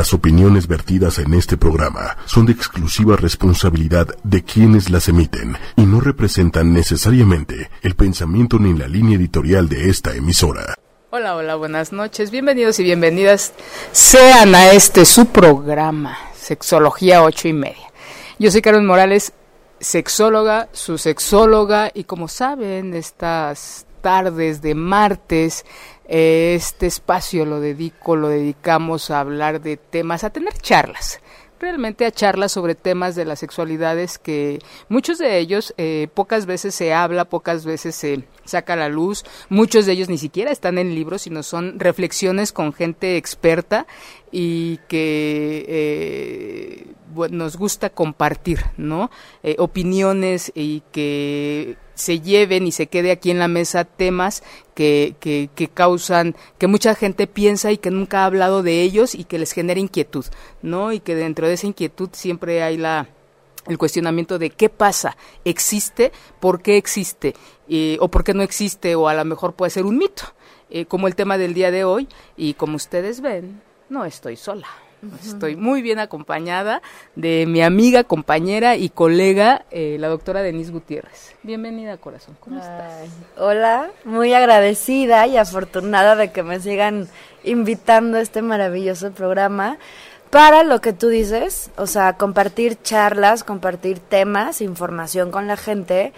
Las opiniones vertidas en este programa son de exclusiva responsabilidad de quienes las emiten y no representan necesariamente el pensamiento ni la línea editorial de esta emisora. Hola, hola, buenas noches, bienvenidos y bienvenidas sean a este su programa, Sexología 8 y media. Yo soy Carmen Morales, sexóloga, su sexóloga, y como saben, estas tardes de martes este espacio lo dedico, lo dedicamos a hablar de temas, a tener charlas realmente a charlas sobre temas de las sexualidades que muchos de ellos eh, pocas veces se habla, pocas veces se saca a la luz, muchos de ellos ni siquiera están en libros, sino son reflexiones con gente experta y que eh, nos gusta compartir, ¿no? Eh, opiniones y que se lleven y se quede aquí en la mesa temas que, que, causan, que mucha gente piensa y que nunca ha hablado de ellos y que les genera inquietud, ¿no? Y que dentro de esa inquietud siempre hay la, el cuestionamiento de qué pasa, existe, por qué existe, eh, o por qué no existe, o a lo mejor puede ser un mito, como el tema del día de hoy, y como ustedes ven, no estoy sola. Estoy muy bien acompañada de mi amiga, compañera y colega, eh, la doctora Denise Gutiérrez. Bienvenida, corazón. ¿Cómo estás? Hola, muy agradecida y afortunada de que me sigan invitando a este maravilloso programa para lo que tú dices, o sea, compartir charlas, compartir temas, información con la gente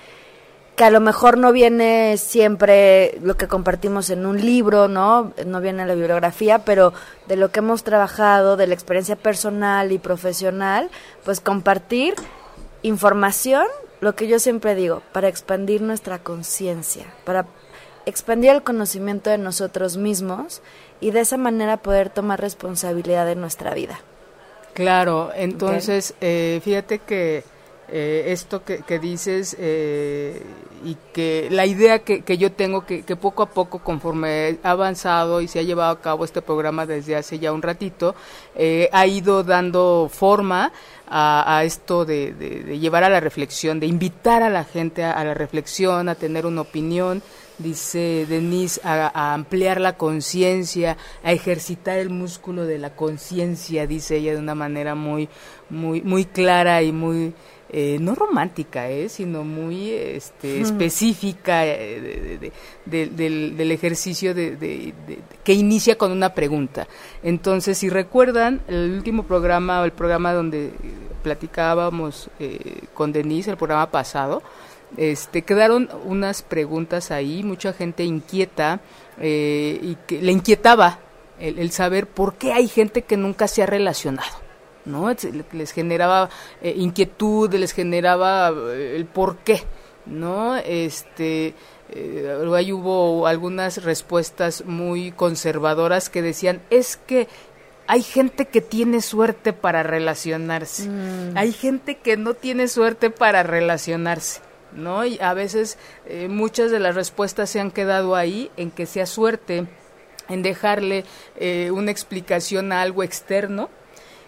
que a lo mejor no viene siempre lo que compartimos en un libro, ¿no? No viene en la bibliografía, pero de lo que hemos trabajado, de la experiencia personal y profesional, pues compartir información, lo que yo siempre digo, para expandir nuestra conciencia, para expandir el conocimiento de nosotros mismos y de esa manera poder tomar responsabilidad de nuestra vida. Claro, entonces, eh, fíjate que eh, esto que, que dices eh, y que la idea que, que yo tengo que, que, poco a poco conforme ha avanzado y se ha llevado a cabo este programa desde hace ya un ratito eh, ha ido dando forma a, esto de, llevar a la reflexión de invitar a la gente a, a la reflexión a tener una opinión. Dice Denise, a, a ampliar la conciencia, a ejercitar el músculo de la conciencia, dice ella de una manera muy, muy, muy clara y muy eh, no romántica, eh, sino muy este, específica eh, de, de, del, del, ejercicio de, que inicia con una pregunta. Entonces, si recuerdan, el último programa, el programa donde platicábamos eh, con Denise, el programa pasado, este, quedaron unas preguntas ahí, mucha gente inquieta y que le inquietaba el, el saber por qué hay gente que nunca se ha relacionado. ¿No? Les generaba eh, inquietud, les generaba eh, el por qué, ¿no? Este, eh, ahí hubo algunas respuestas muy conservadoras que decían, es que hay gente que tiene suerte para relacionarse, mm. hay gente que no tiene suerte para relacionarse. ¿No? Y a veces eh, muchas de las respuestas se han quedado ahí en que sea suerte en dejarle eh, una explicación a algo externo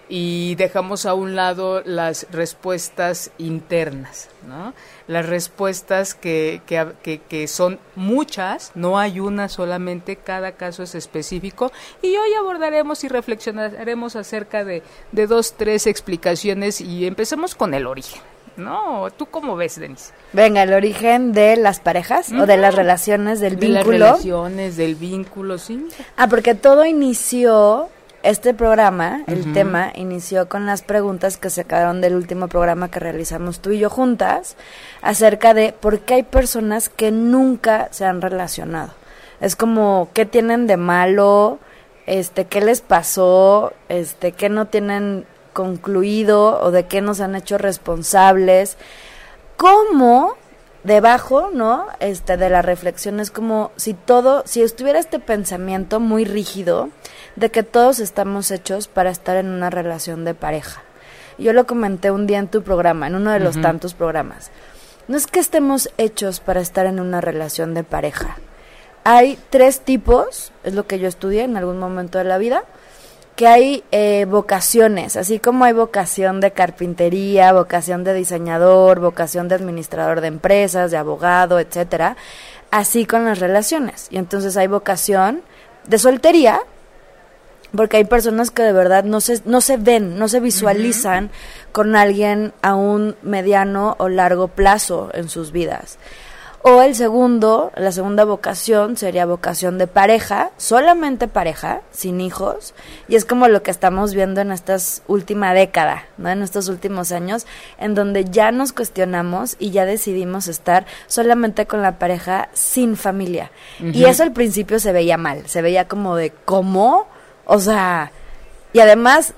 y dejamos a un lado las respuestas internas, ¿no? Las respuestas que, que, que, son muchas, no hay una solamente, cada caso es específico y hoy abordaremos y reflexionaremos acerca de, de dos, tres explicaciones y empecemos con el origen. ¿no? ¿Tú cómo ves, Denise? Venga, el origen de las parejas uh -huh. o de las relaciones del de vínculo. Las relaciones del vínculo, sí. Ah, porque todo inició este programa, el uh -huh. tema, inició con las preguntas que se quedaron del último programa que realizamos tú y yo juntas, acerca de por qué hay personas que nunca se han relacionado. Es como, ¿qué tienen de malo? Este, ¿qué les pasó? Este, ¿qué no tienen concluido o de qué nos han hecho responsables? ¿Cómo debajo, ¿no? Este de la reflexión es como si todo, si estuviera este pensamiento muy rígido de que todos estamos hechos para estar en una relación de pareja. Yo lo comenté un día en tu programa, en uno de los uh -huh. tantos programas. No es que estemos hechos para estar en una relación de pareja. Hay tres tipos, es lo que yo estudié en algún momento de la vida, que hay eh, vocaciones, así como hay vocación de carpintería, vocación de diseñador, vocación de administrador de empresas, de abogado, etcétera, así con las relaciones. Y entonces hay vocación de soltería, Porque hay personas que de verdad no se, no se ven, no se visualizan con alguien a un mediano o largo plazo en sus vidas. O el segundo, la segunda vocación sería vocación de pareja, solamente pareja, sin hijos. Y es como lo que estamos viendo en esta última década, ¿no? En estos últimos años, en donde ya nos cuestionamos y ya decidimos estar solamente con la pareja sin familia. Y eso al principio se veía mal, se veía como de, ¿cómo? O sea, y además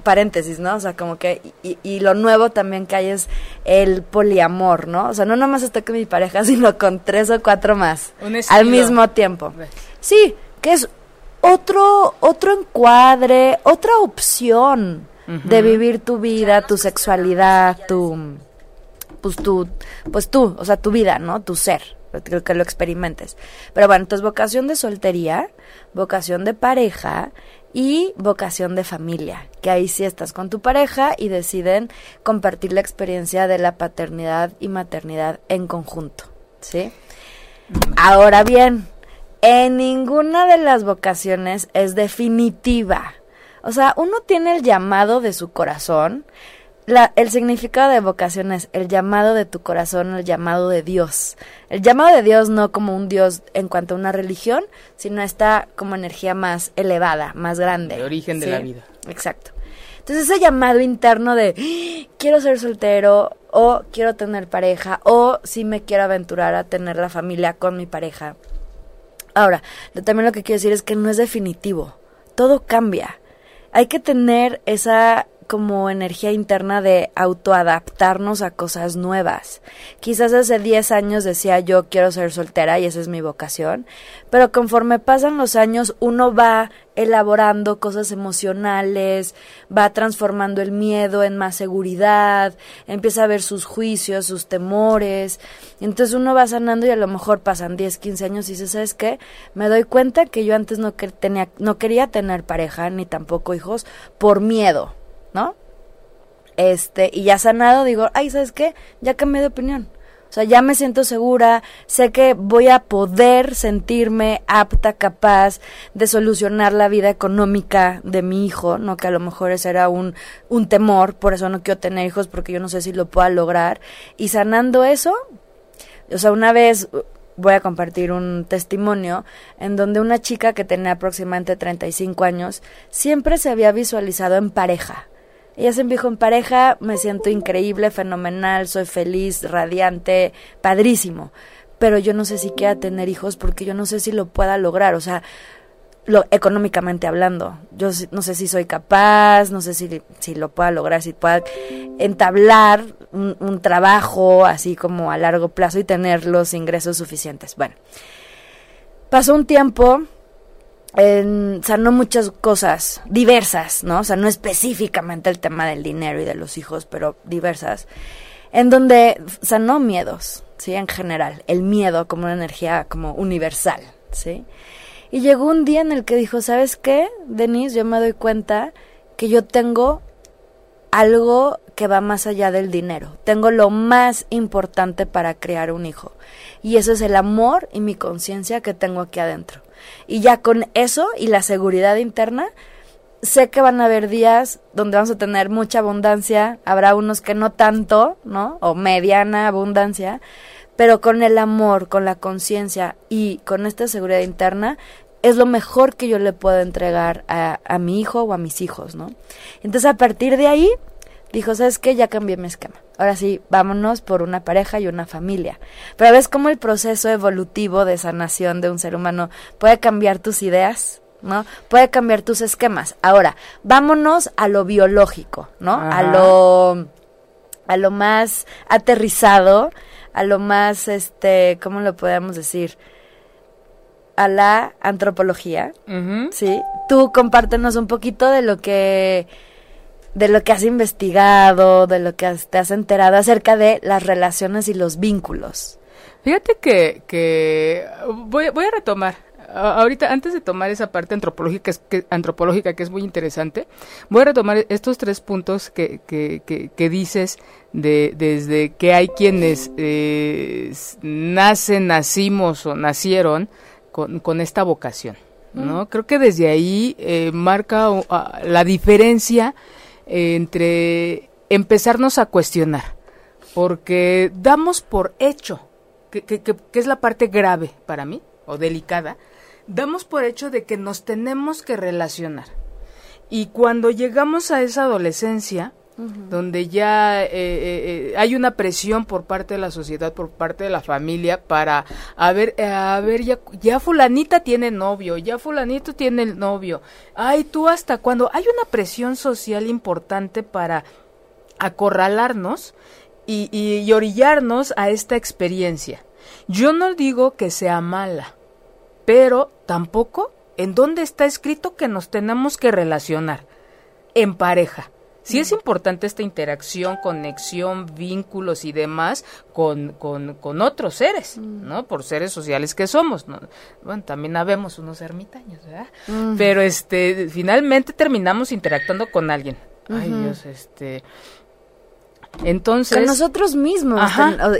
paréntesis, ¿no? O sea, como que, y, lo nuevo también que hay es el poliamor, ¿no? O sea, no nomás estoy con mi pareja, sino con tres o cuatro más al mismo tiempo. Sí, que es otro, otro encuadre, otra opción de vivir tu vida, tu sexualidad, tu, pues tu, pues tú, o sea, tu vida, ¿no? Tu ser, que, que lo experimentes. Pero bueno, entonces vocación de soltería, vocación de pareja y vocación de familia, que ahí sí estás con tu pareja y deciden compartir la experiencia de la paternidad y maternidad en conjunto, ¿sí? Ahora bien, en ninguna de las vocaciones es definitiva. O sea, uno tiene el llamado de su corazón, el significado de vocación es el llamado de tu corazón, el llamado de Dios. El llamado de Dios no como un Dios en cuanto a una religión, sino esta como energía más elevada, más grande. El origen de la vida. Exacto. Entonces ese llamado interno de ¡Ah! quiero ser soltero o quiero tener pareja o si me quiero aventurar a tener la familia con mi pareja. Ahora, también lo que quiero decir es que no es definitivo. Todo cambia. Hay que tener esa como energía interna de autoadaptarnos a cosas nuevas. Quizás hace 10 años decía yo quiero ser soltera y esa es mi vocación, pero conforme pasan los años uno va elaborando cosas emocionales, va transformando el miedo en más seguridad, empieza a ver sus juicios, sus temores, entonces uno va sanando y a lo mejor pasan 10, 15 años y dice, ¿sabes qué? Me doy cuenta que yo antes no, no quería tener pareja ni tampoco hijos por miedo ¿no? Este, y ya sanado, digo, ay, ¿sabes qué? Ya cambié de opinión. O sea, ya me siento segura, sé que voy a poder sentirme apta, capaz de solucionar la vida económica de mi hijo, ¿no? Que a lo mejor ese era un, un temor, por eso no quiero tener hijos, porque yo no sé si lo pueda lograr. Y sanando eso, o sea, una vez voy a compartir un testimonio en donde una chica que tenía aproximadamente 35 años siempre se había visualizado en pareja ella se dijo en pareja, me siento increíble, fenomenal, soy feliz, radiante, padrísimo. Pero yo no sé si quiera tener hijos porque yo no sé si lo pueda lograr, o sea, lo, económicamente hablando. Yo no sé si soy capaz, no sé si, si lo pueda lograr, si pueda entablar un, un trabajo así como a largo plazo y tener los ingresos suficientes. Bueno, pasó un tiempo, en, muchas cosas diversas, ¿no? O sea, no específicamente el tema del dinero y de los hijos, pero diversas, en donde sanó miedos, ¿sí? En general, el miedo como una energía como universal, ¿sí? Y llegó un día en el que dijo, ¿sabes qué, Denise? Yo me doy cuenta que yo tengo algo que va más allá del dinero. Tengo lo más importante para crear un hijo. Y eso es el amor y mi conciencia que tengo aquí adentro. Y ya con eso y la seguridad interna, sé que van a haber días donde vamos a tener mucha abundancia, habrá unos que no tanto, ¿no? O mediana abundancia, pero con el amor, con la conciencia y con esta seguridad interna, es lo mejor que yo le puedo entregar a, a mi hijo o a mis hijos, ¿no? Entonces a partir de ahí, dijo, ¿sabes qué? Ya cambié mi esquema. Ahora sí, vámonos por una pareja y una familia. Pero ves cómo el proceso evolutivo de sanación de un ser humano puede cambiar tus ideas, ¿no? Puede cambiar tus esquemas. Ahora, vámonos a lo biológico, ¿no? A lo a lo más aterrizado, a lo más este, ¿cómo lo podemos decir? a la antropología, ¿sí? Tú compártenos un poquito de lo que de lo que has investigado, de lo que te has enterado acerca de las relaciones y los vínculos. Fíjate que, que voy, voy a retomar ahorita antes de tomar esa parte antropológica que, antropológica que es muy interesante voy a retomar estos tres puntos que, que, que, dices de desde que hay quienes eh, nacen nacimos o nacieron con, con esta vocación ¿no? Creo que desde ahí eh, marca la diferencia entre empezarnos a cuestionar, porque damos por hecho, que, que, que, es la parte grave para mí, o delicada, damos por hecho de que nos tenemos que relacionar. Y cuando llegamos a esa adolescencia, donde ya eh, eh, eh, hay una presión por parte de la sociedad, por parte de la familia, para, a ver, a ver, ya, ya fulanita tiene novio, ya fulanito tiene el novio, ay, tú hasta cuando hay una presión social importante para acorralarnos y, y orillarnos a esta experiencia. Yo no digo que sea mala, pero tampoco en dónde está escrito que nos tenemos que relacionar en pareja. Sí es importante esta interacción, conexión, vínculos y demás con, con, otros seres, ¿no? Por seres sociales que somos, ¿no? Bueno, también habemos unos ermitaños, ¿verdad? Pero este, finalmente terminamos interactuando con alguien. Ay, Dios, este... Entonces... Con nosotros mismos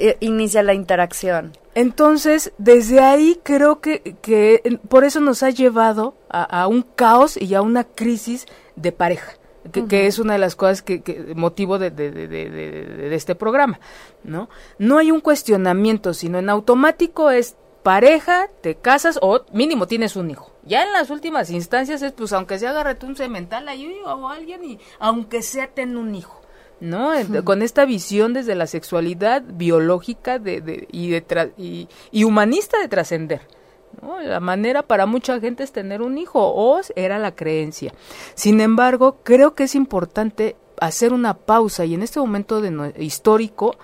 eh, inicia la interacción. Entonces, desde ahí creo que, que por eso nos ha llevado a, un caos y a una crisis de pareja. Que, es una de las cosas que, motivo de, de, este programa, ¿no? No hay un cuestionamiento, sino en automático es pareja, te casas o mínimo tienes un hijo. Ya en las últimas instancias es, pues, aunque sea agárrate un cemental ahí o alguien y aunque sea ten un hijo. ¿no? Con esta visión desde la sexualidad biológica de, y, de y, humanista de trascender. ¿No? La manera para mucha gente es tener un hijo, o era la creencia. Sin embargo, creo que es importante hacer una pausa y en este momento de histórico,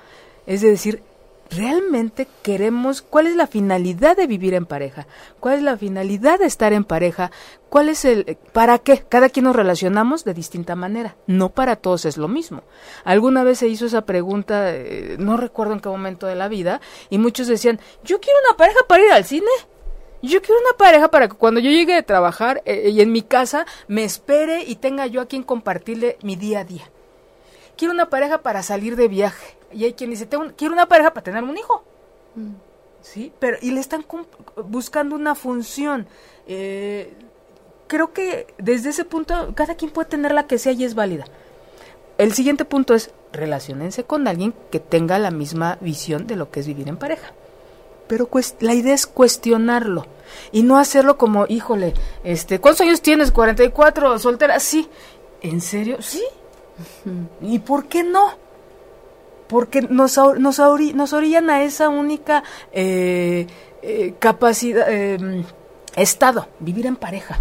es decir, realmente queremos, cuál es la finalidad de vivir en pareja, cuál es la finalidad de estar en pareja, cuál es el, para qué, cada quien nos relacionamos de distinta manera, no para todos es lo mismo. Alguna vez se hizo esa pregunta, eh, no recuerdo en qué momento de la vida, y muchos decían, yo quiero una pareja para ir al cine. Yo quiero una pareja para que cuando yo llegue de trabajar eh, y en mi casa me espere y tenga yo a quien compartirle mi día a día. Quiero una pareja para salir de viaje y hay quien dice, tengo, quiero una pareja para tener un hijo. Mm. ¿Sí? Pero, y le están buscando una función. Eh, creo que desde ese punto, cada quien puede tener la que sea y es válida. El siguiente punto es, relacionense con alguien que tenga la misma visión de lo que es vivir en pareja. Pero la idea es cuestionarlo y no hacerlo como, híjole, este, ¿cuántos años tienes? 44, soltera, sí. ¿En serio? Sí. ¿Y por qué no? porque nos, nos, nos orillan a esa única eh, eh, capacidad, em, estado, vivir en pareja.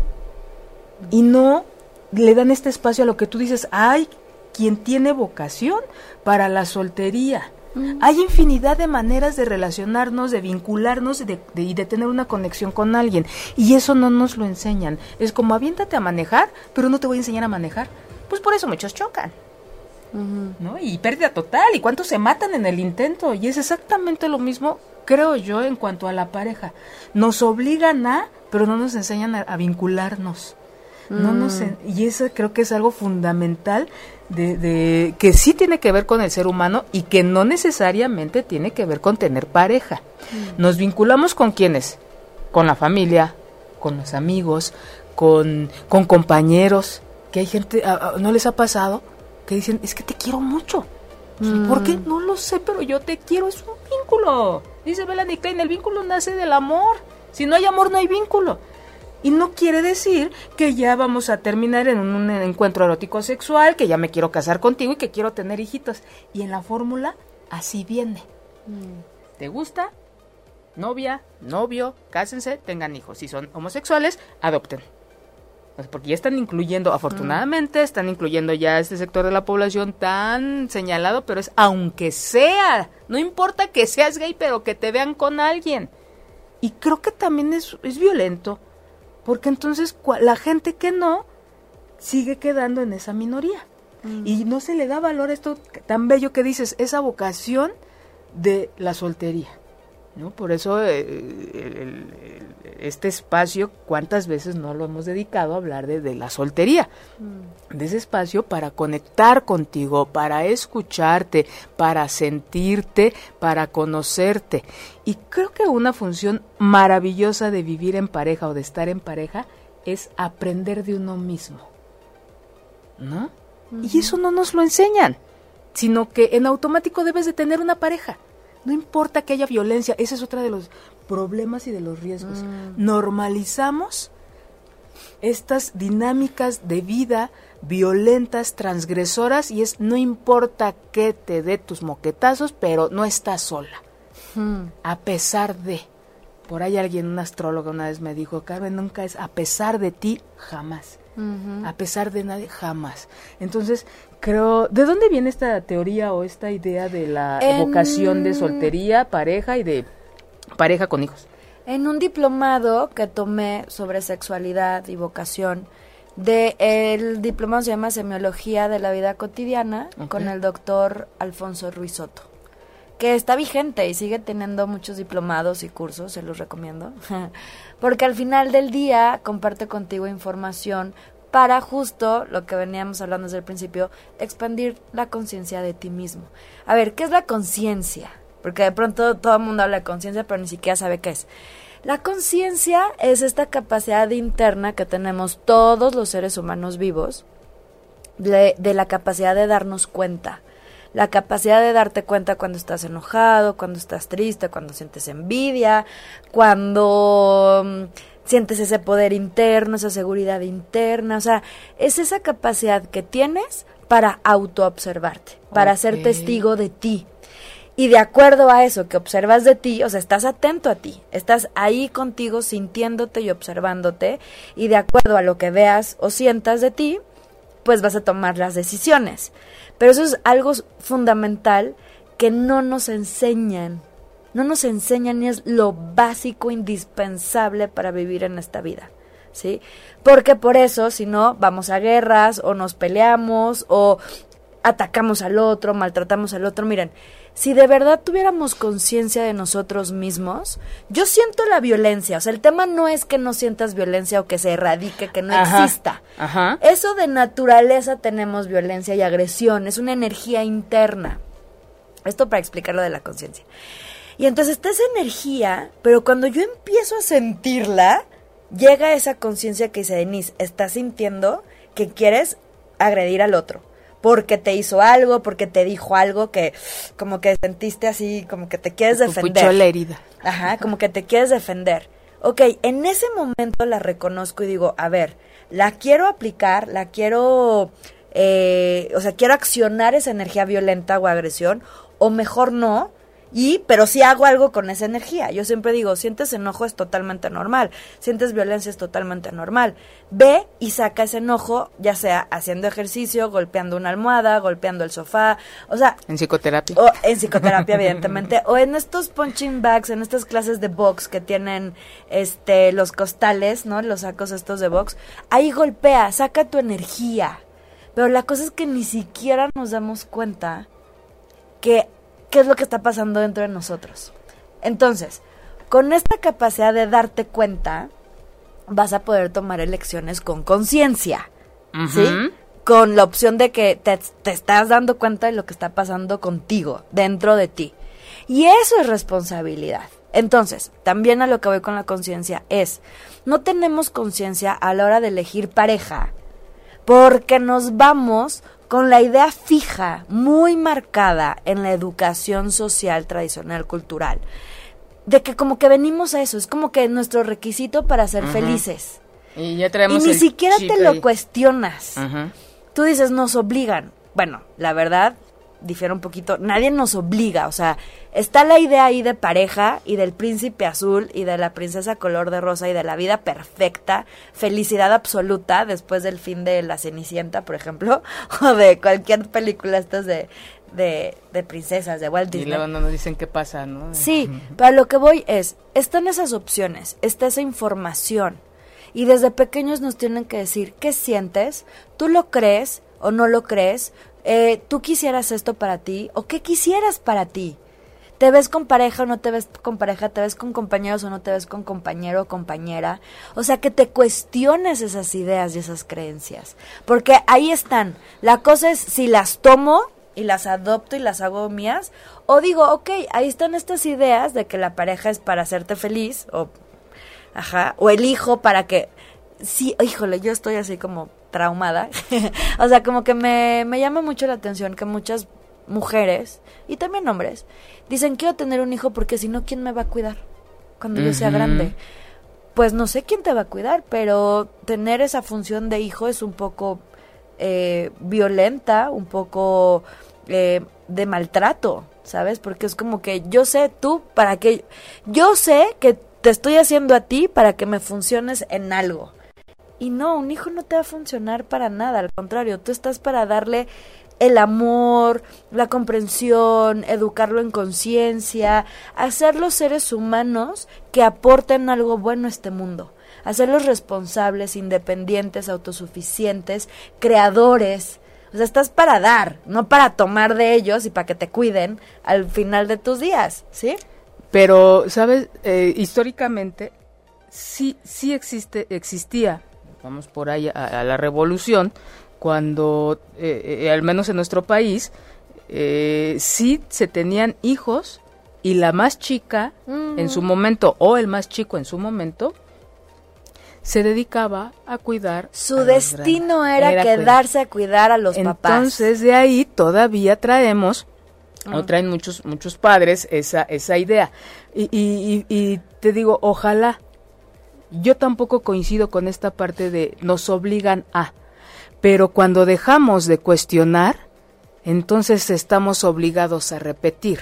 Y no le dan este espacio a lo que tú dices, hay quien tiene vocación para la soltería. Hay infinidad de maneras de relacionarnos, de vincularnos y de, tener una conexión con alguien. Y eso no nos lo enseñan. Es como aviéntate a manejar, pero no te voy a enseñar a manejar. Pues por eso muchos chocan. ¿no? Y pérdida total, y cuántos se matan en el intento, y es exactamente lo mismo, creo yo, en cuanto a la pareja. Nos obligan a, pero no nos enseñan a, vincularnos. No nos, mm. y eso creo que es algo fundamental de, de, que sí tiene que ver con el ser humano y que no necesariamente tiene que ver con tener pareja. Mm. Nos vinculamos con quienes, con la familia, con los amigos, con, con compañeros, que hay gente, ¿no les ha pasado? que dicen, es que te quiero mucho. ¿Por qué? Mm. No lo sé, pero yo te quiero, es un vínculo. Dice Melanie Klein, el vínculo nace del amor. Si no hay amor, no hay vínculo. Y no quiere decir que ya vamos a terminar en un encuentro erótico sexual, que ya me quiero casar contigo y que quiero tener hijitos. Y en la fórmula, así viene. Mm. ¿Te gusta? Novia, novio, cásense, tengan hijos. Si son homosexuales, adopten porque ya están incluyendo, afortunadamente, están incluyendo ya este sector de la población tan señalado, pero es aunque sea, no importa que seas gay, pero que te vean con alguien. Y creo que también es, es violento, porque entonces la gente que no sigue quedando en esa minoría. Mm. Y no se le da valor a esto tan bello que dices, esa vocación de la soltería. ¿No? Por eso eh, este espacio, ¿cuántas veces no lo hemos dedicado a hablar de, la soltería? Mm. De ese espacio para conectar contigo, para escucharte, para sentirte, para conocerte. Y creo que una función maravillosa de vivir en pareja o de estar en pareja es aprender de uno mismo. ¿No? Y eso no nos lo enseñan, sino que en automático debes de tener una pareja. No importa que haya violencia, ese es otro de los problemas y de los riesgos. Mm. Normalizamos estas dinámicas de vida violentas, transgresoras, y es no importa que te dé tus moquetazos, pero no estás sola. Hmm. A pesar de. Por ahí alguien, un astrólogo una vez me dijo, Carmen, nunca es a pesar de ti, jamás. A pesar de nadie, jamás. Entonces, creo, ¿de dónde viene esta teoría o esta idea de la evocación de soltería, pareja y de pareja con hijos? En un diplomado que tomé sobre sexualidad y vocación, de el diplomado se llama Semiología de la Vida Cotidiana con el doctor Alfonso Ruizotto, que está vigente y sigue teniendo muchos diplomados y cursos, se los recomiendo, porque al final del día comparte contigo información para justo lo que veníamos hablando desde el principio, expandir la conciencia de ti mismo. A ver, ¿qué es la conciencia? Porque de pronto todo el mundo habla de conciencia, pero ni siquiera sabe qué es. La conciencia es esta capacidad interna que tenemos todos los seres humanos vivos de, de, la capacidad de darnos cuenta. La capacidad de darte cuenta cuando estás enojado, cuando estás triste, cuando sientes envidia, cuando mm, sientes ese poder interno, esa seguridad interna, o sea, es esa capacidad que tienes para autoobservarte, para ser testigo de ti. Y de acuerdo a eso que observas de ti, o sea, estás atento a ti, estás ahí contigo sintiéndote y observándote, y de acuerdo a lo que veas o sientas de ti, pues vas a tomar las decisiones. Pero eso es algo fundamental que no nos enseñan no nos enseñan ni es lo básico, indispensable para vivir en esta vida. ¿Sí? Porque por eso, si no, vamos a guerras o nos peleamos o atacamos al otro, maltratamos al otro. Miren, si de verdad tuviéramos conciencia de nosotros mismos, yo siento la violencia. O sea, el tema no es que no sientas violencia o que se erradique, que no exista. Ajá. Eso de naturaleza tenemos violencia y agresión. Es una energía interna. Esto para explicar lo de la conciencia. Y entonces está esa energía, pero cuando yo empiezo a sentirla, llega esa conciencia que dice, Denise, estás sintiendo que quieres agredir al otro. Porque te hizo algo, porque te dijo algo que como que sentiste así, como que te quieres defender. la herida. Ajá, como que te quieres defender. Ok, en ese momento la reconozco y digo, a ver, la quiero aplicar, la quiero, eh, o sea, quiero accionar esa energía violenta o agresión, o mejor no, y, pero si hago algo con esa energía. Yo siempre digo, sientes enojo es totalmente normal, sientes violencia es totalmente normal. Ve y saca ese enojo, ya sea haciendo ejercicio, golpeando una almohada, golpeando el sofá, o sea... En psicoterapia. O en psicoterapia, evidentemente. O en estos punching bags, en estas clases de box que tienen este los costales, ¿no? Los sacos estos de box. Ahí golpea, saca tu energía. Pero la cosa es que ni siquiera nos damos cuenta que qué es lo que está pasando dentro de nosotros. Entonces, con esta capacidad de darte cuenta, vas a poder tomar elecciones con conciencia, ¿sí? Con la opción de que te, te, estás dando cuenta de lo que está pasando contigo, dentro de ti. Y eso es responsabilidad. Entonces, también a lo que voy con la conciencia es, no tenemos conciencia a la hora de elegir pareja, porque nos vamos con la idea fija, muy marcada en la educación social tradicional cultural, de que como que venimos a eso, es como que nuestro requisito para ser felices. Y ya traemos Y ni siquiera te lo cuestionas. Tú dices, nos obligan. Bueno, la verdad, difiere un poquito, nadie nos obliga, o sea, está la idea ahí de pareja y del príncipe azul y de la princesa color de rosa y de la vida perfecta, felicidad absoluta después del fin de La Cenicienta, por ejemplo, o de cualquier película estas de, de, de princesas, de Walt Disney. Y luego no nos dicen qué pasa, ¿no? Sí, pero lo que voy es, están esas opciones, está esa información. Y desde pequeños nos tienen que decir, ¿qué sientes? ¿Tú lo crees o no lo crees? Eh, tú quisieras esto para ti o qué quisieras para ti. te ves con pareja o no te ves con pareja, te ves con compañeros o no te ves con compañero o compañera. O sea, que te cuestiones esas ideas y esas creencias. Porque ahí están. La cosa es si las tomo y las adopto y las hago mías, o digo, ok, ahí están estas ideas de que la pareja es para hacerte feliz, o, ajá, o el hijo para que, sí, híjole, yo estoy así como traumada, o sea, como que me, me llama mucho la atención que muchas mujeres, y también hombres, dicen, quiero tener un hijo porque si no, ¿quién me va a cuidar cuando yo sea grande? Pues no sé quién te va a cuidar, pero tener esa función de hijo es un poco eh, violenta, un poco eh, de maltrato, ¿sabes? Porque es como que yo sé tú para que, yo sé que te estoy haciendo a ti para que me funciones en algo. Y no, un hijo no te va a funcionar para nada, al contrario, tú estás para darle el amor, la comprensión, educarlo en conciencia, hacer los seres humanos que aporten algo bueno a este mundo hacerlos responsables, independientes, autosuficientes, creadores. O sea, estás para dar, no para tomar de ellos y para que te cuiden al final de tus días, ¿sí? Pero, ¿sabes? Eh, históricamente sí, sí existe, existía, vamos por ahí a, la revolución, cuando, eh, eh, al menos en nuestro país, sí se tenían hijos y la más chica en su momento o el más chico en su momento se dedicaba a cuidar. Su destino era, quedarse a cuidar a los papás. Entonces de ahí todavía traemos, o ah. traen muchos, muchos padres esa, esa idea. Y, y, y te digo, ojalá, yo tampoco coincido con esta parte de nos obligan a, pero cuando dejamos de cuestionar, entonces estamos obligados a repetir.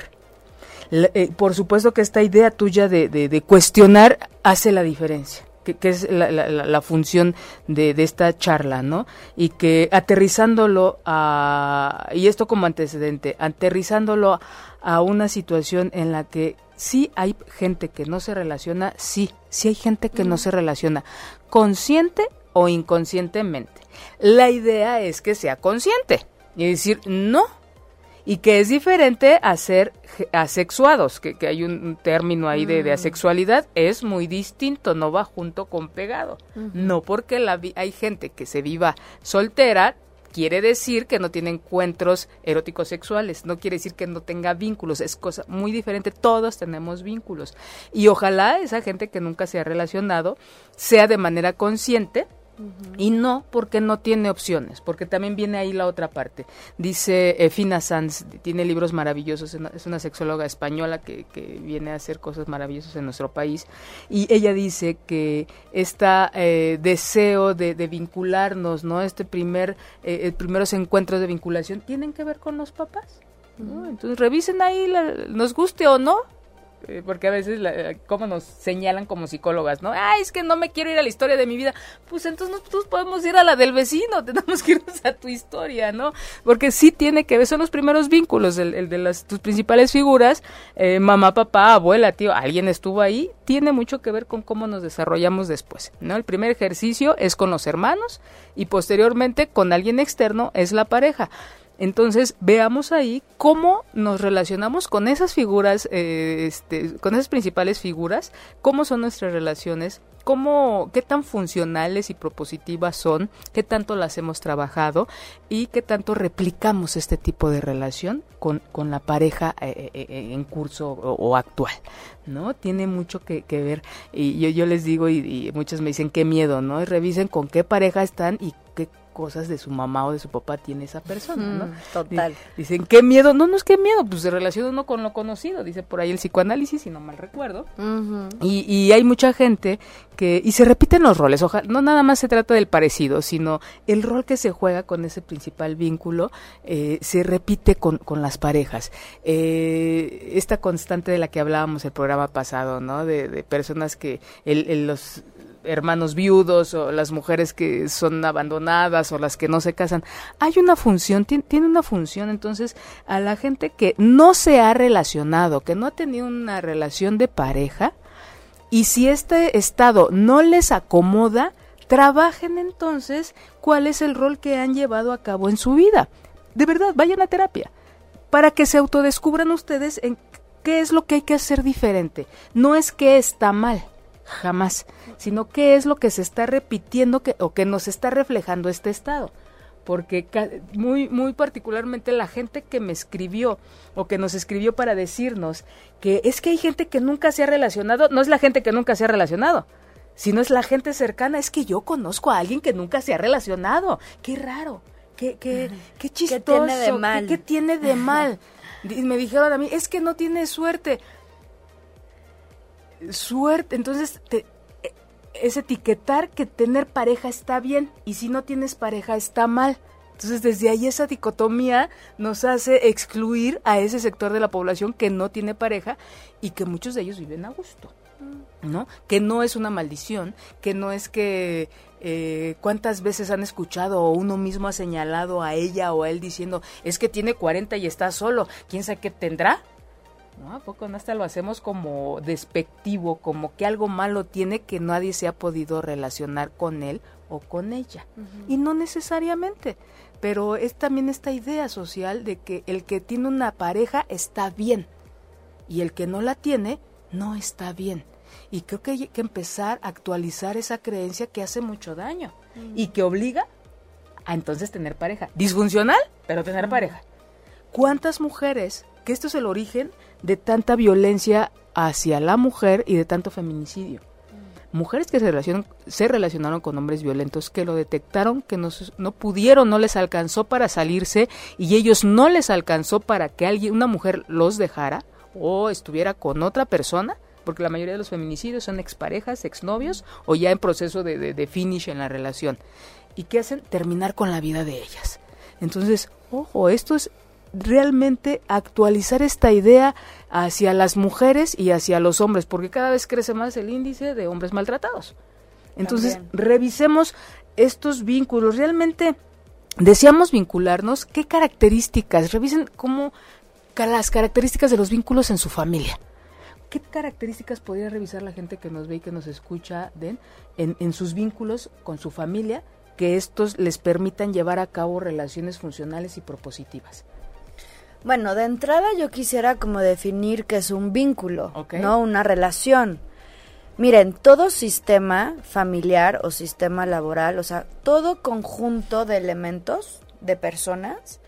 Eh, por supuesto que esta idea tuya de, de cuestionar hace la diferencia que, es la, función de, esta charla, ¿no? Y que aterrizándolo a, y esto como antecedente, aterrizándolo a una situación en la que sí hay gente que no se relaciona, sí, sí hay gente que no se relaciona, consciente o inconscientemente. La idea es que sea consciente y decir, no, y que es diferente a ser asexuados, que, que hay un, término ahí de, de, mm. asexualidad, es muy distinto, no va junto con pegado. No porque la hay gente que se viva soltera, quiere decir que no tiene encuentros eróticos sexuales, no quiere decir que no tenga vínculos, es cosa muy diferente, todos tenemos vínculos. Y ojalá esa gente que nunca se ha relacionado sea de manera consciente, y no porque no tiene opciones, porque también viene ahí la otra parte. Dice eh, Fina Sanz, tiene libros maravillosos, es una sexóloga española que, que, viene a hacer cosas maravillosas en nuestro país, y ella dice que este deseo de, vincularnos, ¿no? Este primer, eh, primeros encuentros de vinculación, tienen que ver con los papás. Entonces revisen ahí, nos guste o no, eh, porque a veces, la, como nos señalan como psicólogas, ¿no? Ay, es que no me quiero ir a la historia de mi vida. Pues entonces nosotros podemos ir a la del vecino, tenemos que irnos a tu historia, ¿no? Porque sí tiene que ver, son los primeros vínculos, el, de las, tus principales figuras, eh, mamá, papá, abuela, tío, alguien estuvo ahí, tiene mucho que ver con cómo nos desarrollamos después, ¿no? El primer ejercicio es con los hermanos y posteriormente con alguien externo es la pareja. Entonces, veamos ahí cómo nos relacionamos con esas figuras, eh, este, con esas principales figuras, cómo son nuestras relaciones, cómo, qué tan funcionales y propositivas son, qué tanto las hemos trabajado y qué tanto replicamos este tipo de relación con, con la pareja eh, eh, en curso o, actual, ¿no? Tiene mucho que, ver y yo, yo les digo y, y muchos me dicen qué miedo, ¿no? Y revisen con qué pareja están y qué cosas de su mamá o de su papá tiene esa persona, ¿no? Total. Dicen, ¿qué miedo? No, no es qué miedo, pues se relaciona uno con lo conocido, dice por ahí el psicoanálisis, si no mal recuerdo. y, y, hay mucha gente que, y se repiten los roles, ojalá, no nada más se trata del parecido, sino el rol que se juega con ese principal vínculo eh, se repite con, con las parejas. Eh, esta constante de la que hablábamos el programa pasado, ¿no? De, de personas que el, los hermanos viudos o las mujeres que son abandonadas o las que no se casan. Hay una función, tiene, una función. Entonces, a la gente que no se ha relacionado, que no ha tenido una relación de pareja, y si este estado no les acomoda, trabajen entonces cuál es el rol que han llevado a cabo en su vida. De verdad, vayan a terapia para que se autodescubran ustedes en ¿qué es lo que hay que hacer diferente? No es que está mal, jamás, sino qué es lo que se está repitiendo que, o que nos está reflejando este estado porque muy muy particularmente la gente que me escribió o que nos escribió para decirnos que es que hay gente que nunca se ha relacionado, no es la gente que nunca se ha relacionado, sino es la gente cercana, es que yo conozco a alguien que nunca se ha relacionado, qué raro, qué qué qué chistoso, ¿Qué tiene de mal? ¿Qué, tiene de mal? Y me dijeron a mí, es que no tiene suerte. Suerte, entonces te, es etiquetar que tener pareja está bien y si no tienes pareja está mal. Entonces desde ahí esa dicotomía nos hace excluir a ese sector de la población que no tiene pareja y que muchos de ellos viven a gusto. ¿No? Que no es una maldición, que no es que eh, cuántas veces han escuchado o uno mismo ha señalado a ella o a él diciendo es que tiene 40 y está solo, quién sabe qué tendrá. ¿No? ¿A poco no hasta lo hacemos como despectivo, como que algo malo tiene que nadie se ha podido relacionar con él o con ella? Y no necesariamente, pero es también esta idea social de que el que tiene una pareja está bien y el que no la tiene no está bien. Y creo que hay que empezar a actualizar esa creencia que hace mucho daño y que obliga a entonces tener pareja. Disfuncional, pero tener pareja. ¿Cuántas mujeres, que esto es el origen de tanta violencia hacia la mujer y de tanto feminicidio. Mujeres que se, relacionan, se relacionaron con hombres violentos, que lo detectaron, que no, no pudieron, no les alcanzó para salirse y ellos no les alcanzó para que alguien, una mujer los dejara o estuviera con otra persona, porque la mayoría de los feminicidios son exparejas, exnovios o ya en proceso de, de, de finish en la relación. ¿Y qué hacen? Terminar con la vida de ellas. Entonces, ojo, esto es realmente actualizar esta idea hacia las mujeres y hacia los hombres, porque cada vez crece más el índice de hombres maltratados. Entonces, revisemos estos vínculos. Realmente deseamos vincularnos. ¿Qué características? Revisen cómo las características de los vínculos en su familia. ¿Qué características podría revisar la gente que nos ve y que nos escucha en, en sus vínculos con su familia que estos les permitan llevar a cabo relaciones funcionales y propositivas? Bueno, de entrada yo quisiera como definir que es un vínculo, no una relación. Miren, todo sistema familiar o sistema laboral, o sea, todo conjunto de elementos, de personas,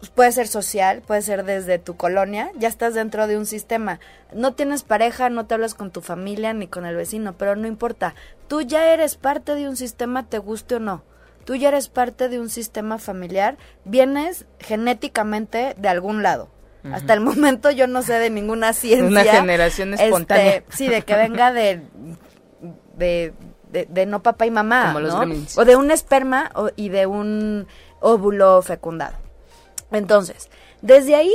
pues puede ser social, puede ser desde tu colonia, ya estás dentro de un sistema. No tienes pareja, no te hablas con tu familia ni con el vecino, pero no importa. Tú ya eres parte de un sistema, te guste o no tú ya eres parte de un sistema familiar, vienes genéticamente de algún lado. Hasta el momento yo no sé de ninguna ciencia. Una generación este, espontánea. sí, de que venga de, de, no papá y mamá, ¿no? o de un esperma y de un óvulo fecundado. Entonces, desde ahí,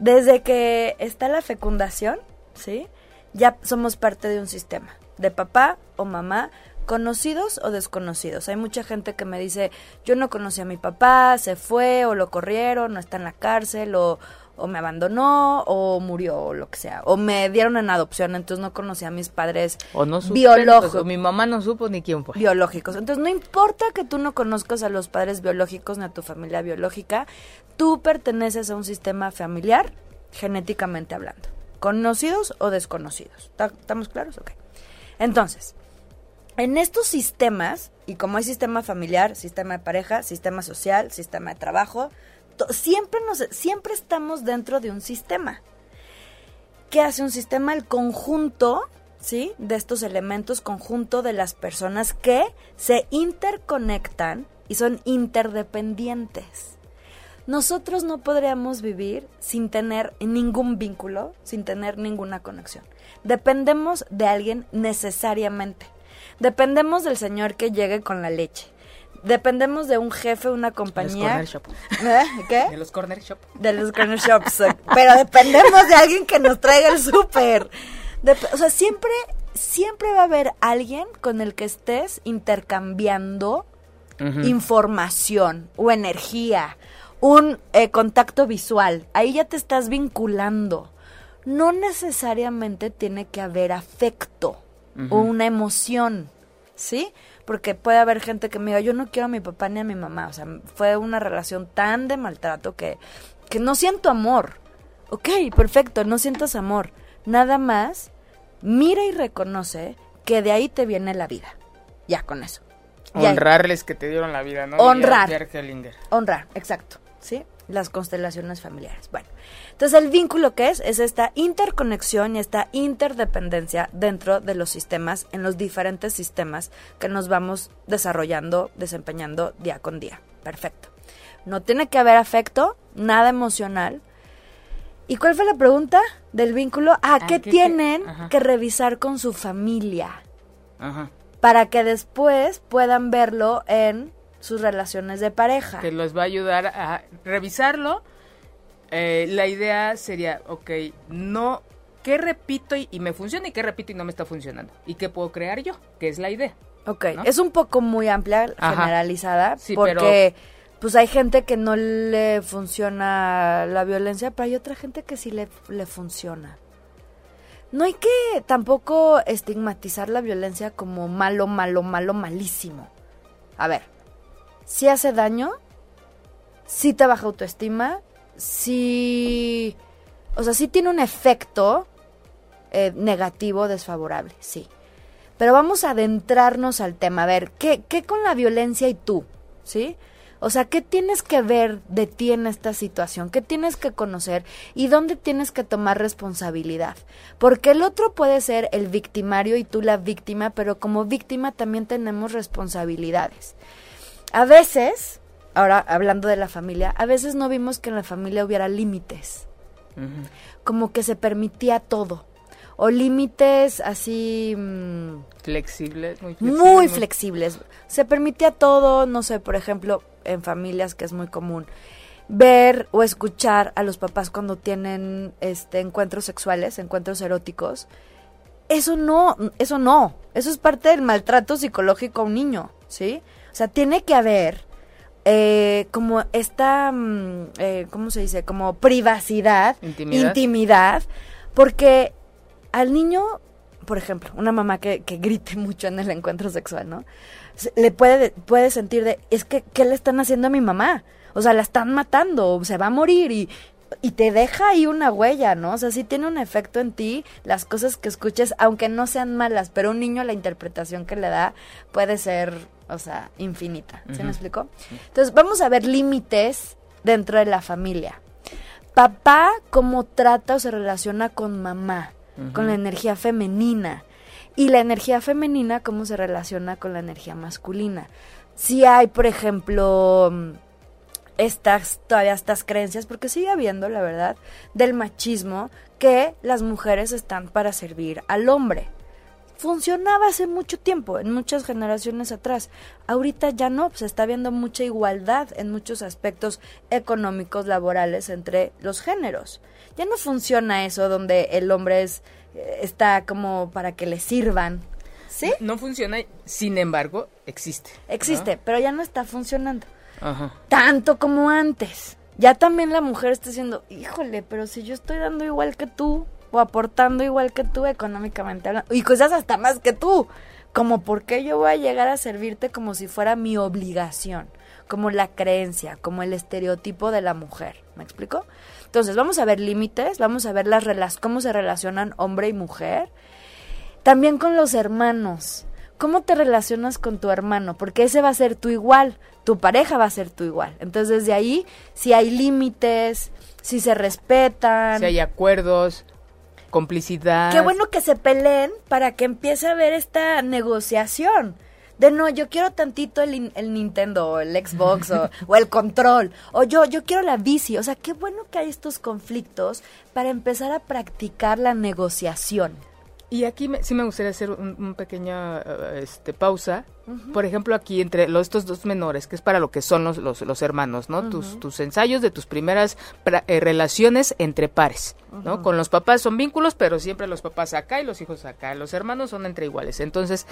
desde que está la fecundación, ¿sí? Ya somos parte de un sistema, de papá o mamá conocidos o desconocidos. Hay mucha gente que me dice, yo no conocí a mi papá, se fue o lo corrieron, no está en la cárcel o, o me abandonó o murió o lo que sea. O me dieron en adopción, entonces no conocí a mis padres o no biológicos. O mi mamá no supo ni quién fue. Biológicos. Entonces no importa que tú no conozcas a los padres biológicos ni a tu familia biológica, tú perteneces a un sistema familiar genéticamente hablando. Conocidos o desconocidos. ¿Estamos claros? Ok. Entonces, en estos sistemas, y como hay sistema familiar, sistema de pareja, sistema social, sistema de trabajo, siempre, nos, siempre estamos dentro de un sistema. ¿Qué hace un sistema? El conjunto, ¿sí? De estos elementos, conjunto de las personas que se interconectan y son interdependientes. Nosotros no podríamos vivir sin tener ningún vínculo, sin tener ninguna conexión. Dependemos de alguien necesariamente. Dependemos del señor que llegue con la leche. Dependemos de un jefe, una compañía. De los corner shop. ¿Eh? ¿Qué? De los corner shop. De los corner shops. Pero dependemos de alguien que nos traiga el súper. o sea, siempre, siempre va a haber alguien con el que estés intercambiando información o energía, un eh, contacto visual. Ahí ya te estás vinculando. No necesariamente tiene que haber afecto o una emoción, ¿sí? Porque puede haber gente que me diga, yo no quiero a mi papá ni a mi mamá, o sea, fue una relación tan de maltrato que, que no siento amor. Ok, perfecto, no sientas amor. Nada más, mira y reconoce que de ahí te viene la vida. Ya con eso. Honrarles que te dieron la vida, ¿no? Honrar. Honrar, exacto. ¿Sí? Las constelaciones familiares. Bueno, entonces el vínculo que es es esta interconexión y esta interdependencia dentro de los sistemas, en los diferentes sistemas que nos vamos desarrollando, desempeñando día con día. Perfecto. No tiene que haber afecto, nada emocional. ¿Y cuál fue la pregunta del vínculo? Ah, ¿qué, tienen que revisar con su familia? Ajá para que después puedan verlo en sus relaciones de pareja. Que los va a ayudar a revisarlo. Eh, la idea sería, ok, no, ¿qué repito y, me funciona y qué repito y no me está funcionando? ¿Y qué puedo crear yo? Que es la idea. Ok, es un poco muy amplia, generalizada, porque pues hay gente que no le funciona la violencia, pero hay otra gente que sí le, le funciona no hay que tampoco estigmatizar la violencia como malo, malo, malo, malísimo. A ver, si hace daño, si te baja autoestima, si... O sea, sí tiene un efecto eh, negativo, desfavorable, sí. Pero vamos a adentrarnos al tema. A ver, ¿qué, ¿qué con la violencia y tú? ¿Sí? O sea, ¿qué tienes que ver de ti en esta situación? ¿Qué tienes que conocer? ¿Y dónde tienes que tomar responsabilidad? Porque el otro puede ser el victimario y tú la víctima, pero como víctima también tenemos responsabilidades. A veces, ahora hablando de la familia, a veces no vimos que en la familia hubiera límites. Como que se permitía todo o límites así... Mm, flexibles, muy flexibles. Muy flexibles. Se permitía todo, no sé, por ejemplo, en familias que es muy común ver o escuchar a los papás cuando tienen este encuentros sexuales, encuentros eróticos. Eso no, eso no, eso es parte del maltrato psicológico a un niño, ¿sí? O sea, tiene que haber eh, como esta, mm, eh, ¿cómo se dice? Como privacidad, intimidad, intimidad porque al niño, por ejemplo, una mamá que, que grite mucho en el encuentro sexual, ¿no? le puede, puede sentir de, es que, ¿qué le están haciendo a mi mamá? O sea, la están matando, se va a morir y, y te deja ahí una huella, ¿no? O sea, sí tiene un efecto en ti las cosas que escuches, aunque no sean malas, pero un niño la interpretación que le da puede ser, o sea, infinita. ¿Se me explicó? Entonces, vamos a ver límites dentro de la familia. Papá, cómo trata o se relaciona con mamá, con la energía femenina y la energía femenina cómo se relaciona con la energía masculina. Si hay, por ejemplo, estas todavía estas creencias, porque sigue habiendo, la verdad, del machismo que las mujeres están para servir al hombre. Funcionaba hace mucho tiempo, en muchas generaciones atrás. Ahorita ya no, se está viendo mucha igualdad en muchos aspectos económicos, laborales entre los géneros. Ya no funciona eso donde el hombre es está como para que le sirvan. ¿Sí? No funciona, sin embargo, existe. Existe, pero ya no está funcionando. Ajá. Tanto como antes. Ya también la mujer está diciendo, híjole, pero si yo estoy dando igual que tú, o aportando igual que tú económicamente hablando, y cosas hasta más que tú, como por qué yo voy a llegar a servirte como si fuera mi obligación, como la creencia, como el estereotipo de la mujer. ¿Me explico? Entonces, vamos a ver límites, vamos a ver las cómo se relacionan hombre y mujer. También con los hermanos. ¿Cómo te relacionas con tu hermano? Porque ese va a ser tu igual, tu pareja va a ser tu igual. Entonces, desde ahí, si hay límites, si se respetan. Si hay acuerdos, complicidad. Qué bueno que se peleen para que empiece a haber esta negociación de no, yo quiero tantito el, el Nintendo o el Xbox o, el control, o yo, yo quiero la bici. O sea, qué bueno que hay estos conflictos para empezar a practicar la negociación. Y aquí sí me gustaría hacer un, pequeña eh, este, pausa. Por ejemplo, aquí entre los, estos dos menores, que es para lo que son los, los, hermanos, ¿no? tus, tus ensayos de tus primeras eh, relaciones entre pares, ¿no? Con los papás son vínculos, pero siempre los papás acá y los hijos acá. Los hermanos son entre iguales. Entonces,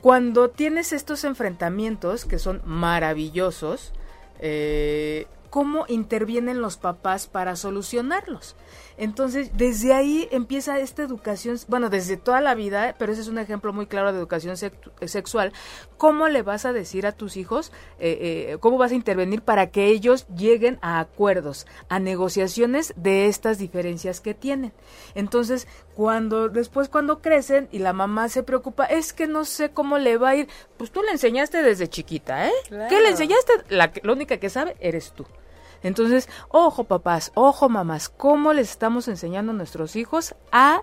cuando tienes estos enfrentamientos que son maravillosos, eh, cómo intervienen los papás para solucionarlos. Entonces, desde ahí empieza esta educación, bueno, desde toda la vida, pero ese es un ejemplo muy claro de educación sexual. ¿Cómo le vas a decir a tus hijos, eh, eh, cómo vas a intervenir para que ellos lleguen a acuerdos, a negociaciones de estas diferencias que tienen? Entonces, cuando después cuando crecen y la mamá se preocupa, es que no sé cómo le va a ir, pues tú le enseñaste desde chiquita, ¿eh? ¿Qué le enseñaste? La, la única que sabe eres tú. Entonces, ojo papás, ojo mamás, ¿cómo les estamos enseñando a nuestros hijos a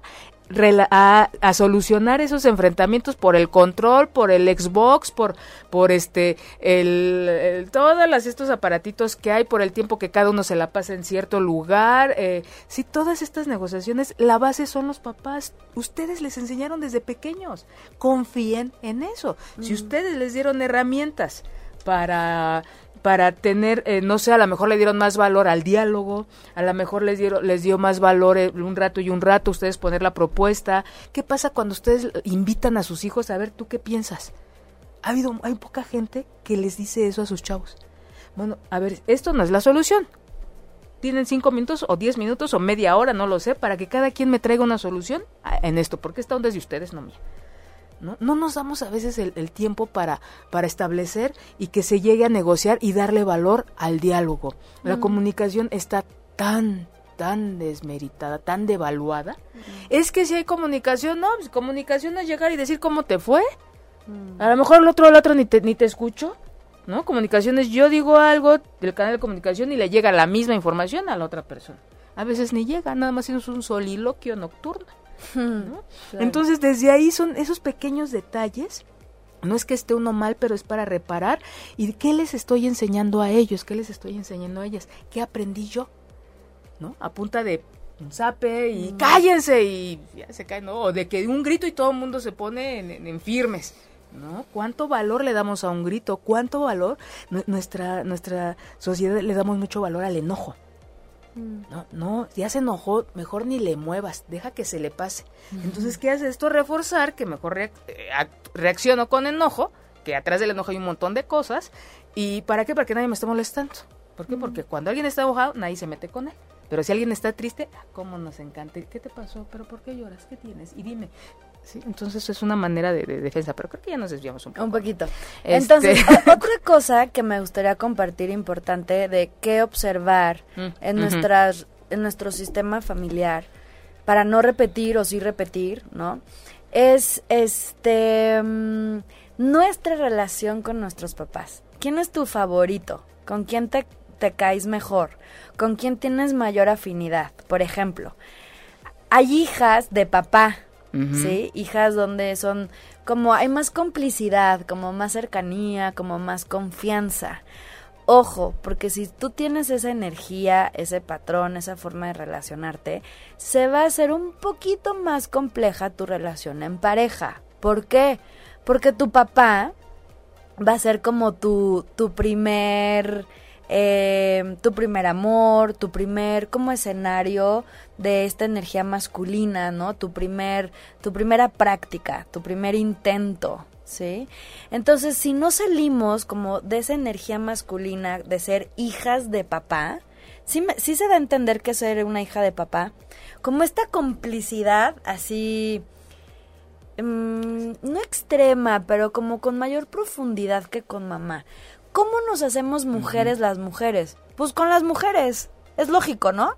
a, solucionar esos enfrentamientos por el control, por el Xbox, por por este el, todos estos aparatitos que hay, por el tiempo que cada uno se la pasa en cierto lugar. Eh, si todas estas negociaciones, la base son los papás. Ustedes les enseñaron desde pequeños. Confíen en eso. Si mm. ustedes les dieron herramientas para para tener, eh, no sé, a lo mejor le dieron más valor al diálogo, a lo mejor les, dieron, les dio más valor eh, un rato y un rato ustedes poner la propuesta. ¿Qué pasa cuando ustedes invitan a sus hijos a ver tú qué piensas? Ha habido, hay poca gente que les dice eso a sus chavos. Bueno, a ver, esto no es la solución. Tienen cinco minutos o diez minutos o media hora, no lo sé, para que cada quien me traiga una solución en esto, porque esta onda es de ustedes, no mía. ¿No? nos damos a veces el, tiempo para, para establecer y que se llegue a negociar y darle valor al diálogo. La comunicación está tan, tan desmeritada, tan devaluada. Es que si hay comunicación, no, pues comunicación es llegar y decir cómo te fue. A lo mejor el otro, el otro ni te, ni te escucho. ¿No? Comunicación es yo digo algo del canal de comunicación y le llega la misma información a la otra persona. A veces ni llega, nada más es un soliloquio nocturno. Entonces, desde ahí son esos pequeños detalles. No es que esté uno mal, pero es para reparar. ¿Y qué les estoy enseñando a ellos? ¿Qué les estoy enseñando a ellas? ¿Qué aprendí yo? ¿No? A punta de un zape y mm. cállense y ya se cae, ¿no? O de que un grito y todo el mundo se pone en, firmes. ¿no? ¿Cuánto valor le damos a un grito? ¿Cuánto valor? nuestra, nuestra sociedad le damos mucho valor al enojo. No, no, ya se enojó, mejor ni le muevas, deja que se le pase. Entonces, ¿qué hace esto? Reforzar que mejor eh, reacciono con enojo, que atrás del enojo hay un montón de cosas. ¿Y para qué? Para que nadie me esté molestando. ¿Por qué? Porque cuando alguien está enojado, nadie se mete con él. Pero si alguien está triste, ah, ¿cómo nos encanta? ¿Qué te pasó? ¿Pero por qué lloras? ¿Qué tienes? Y dime, Sí, entonces es una manera de, defensa, pero creo que ya nos desviamos un poco. Un poquito. Este, entonces, otra cosa que me gustaría compartir importante de qué observar mm, en, nuestras, en nuestro sistema familiar para no repetir o sí repetir, ¿no? Es este mm, nuestra relación con nuestros papás. ¿Quién es tu favorito? ¿Con quién te, te caes mejor? ¿Con quién tienes mayor afinidad? Por ejemplo, hay hijas de papá ¿sí? Hijas donde son como hay más complicidad, como más cercanía, como más confianza. Ojo, porque si tú tienes esa energía, ese patrón, esa forma de relacionarte, se va a hacer un poquito más compleja tu relación en pareja. ¿Por qué? Porque tu papá va a ser como tu, tu primer eh, tu primer amor, tu primer como escenario de esta energía masculina, ¿no? Tu primer, tu primera práctica, tu primer intento, ¿sí? Entonces, si no salimos como de esa energía masculina de ser hijas de papá, sí, se da a entender que ser una hija de papá, como esta complicidad así mm, no extrema, pero como con mayor profundidad que con mamá. ¿Cómo nos hacemos mujeres las mujeres? Pues con las mujeres. Es lógico, ¿no?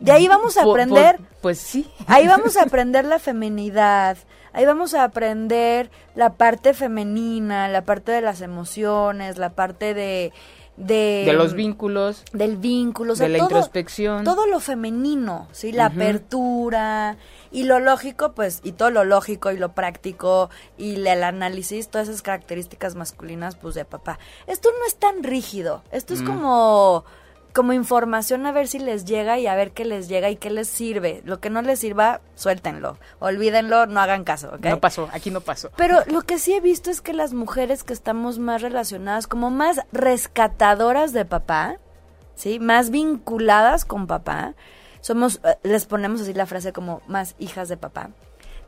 De ahí vamos a aprender. pues sí. Ahí vamos a aprender la feminidad. Ahí vamos a aprender la parte femenina, la parte de las emociones, la parte de de, los vínculos, del vínculo, de la introspección, todo lo femenino, sí, la apertura y lo lógico, pues, y todo lo lógico y lo práctico y el análisis, todas esas características masculinas, pues, de papá. Esto no es tan rígido, esto es como como información a ver si les llega y a ver qué les llega y qué les sirve. Lo que no les sirva, suéltenlo. Olvídenlo, no hagan caso, ¿ok? No pasó, aquí no pasó. Pero lo que sí he visto es que las mujeres que estamos más relacionadas, como más rescatadoras de papá, ¿sí? Más vinculadas con papá, somos, eh, les ponemos así la frase como más hijas de papá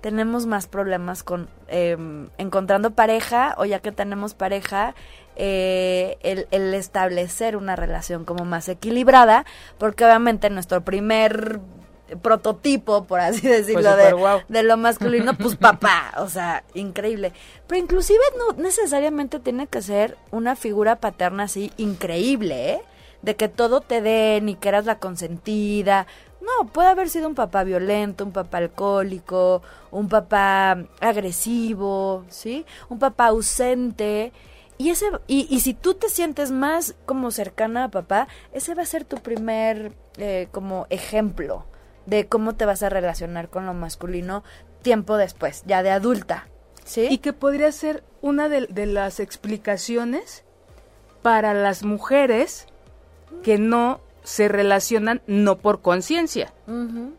tenemos más problemas con em, encontrando pareja o ya que tenemos pareja, eh, el, el, establecer una relación como más equilibrada, porque obviamente nuestro primer prototipo, por así decirlo, de, de, lo masculino, pues papá, o sea, increíble. Pero inclusive no necesariamente tiene que ser una figura paterna así increíble, ¿eh? De que todo te den y que eras la consentida. No, puede haber sido un papá violento, un papá alcohólico, un papá agresivo, ¿sí? Un papá ausente. Y, ese, y, y si tú te sientes más como cercana a papá, ese va a ser tu primer eh, como ejemplo de cómo te vas a relacionar con lo masculino tiempo después, ya de adulta. ¿sí? Y que podría ser una de, de las explicaciones para las mujeres que no se relacionan no por conciencia,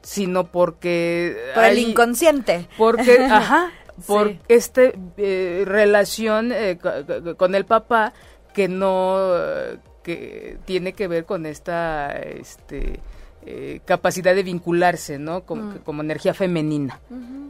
sino porque... Por el inconsciente. Porque, ajá, por esta eh, relación eh, con el papá que no, que tiene que ver con esta, este, eh, capacidad de vincularse, ¿no? Como, mm. como energía femenina,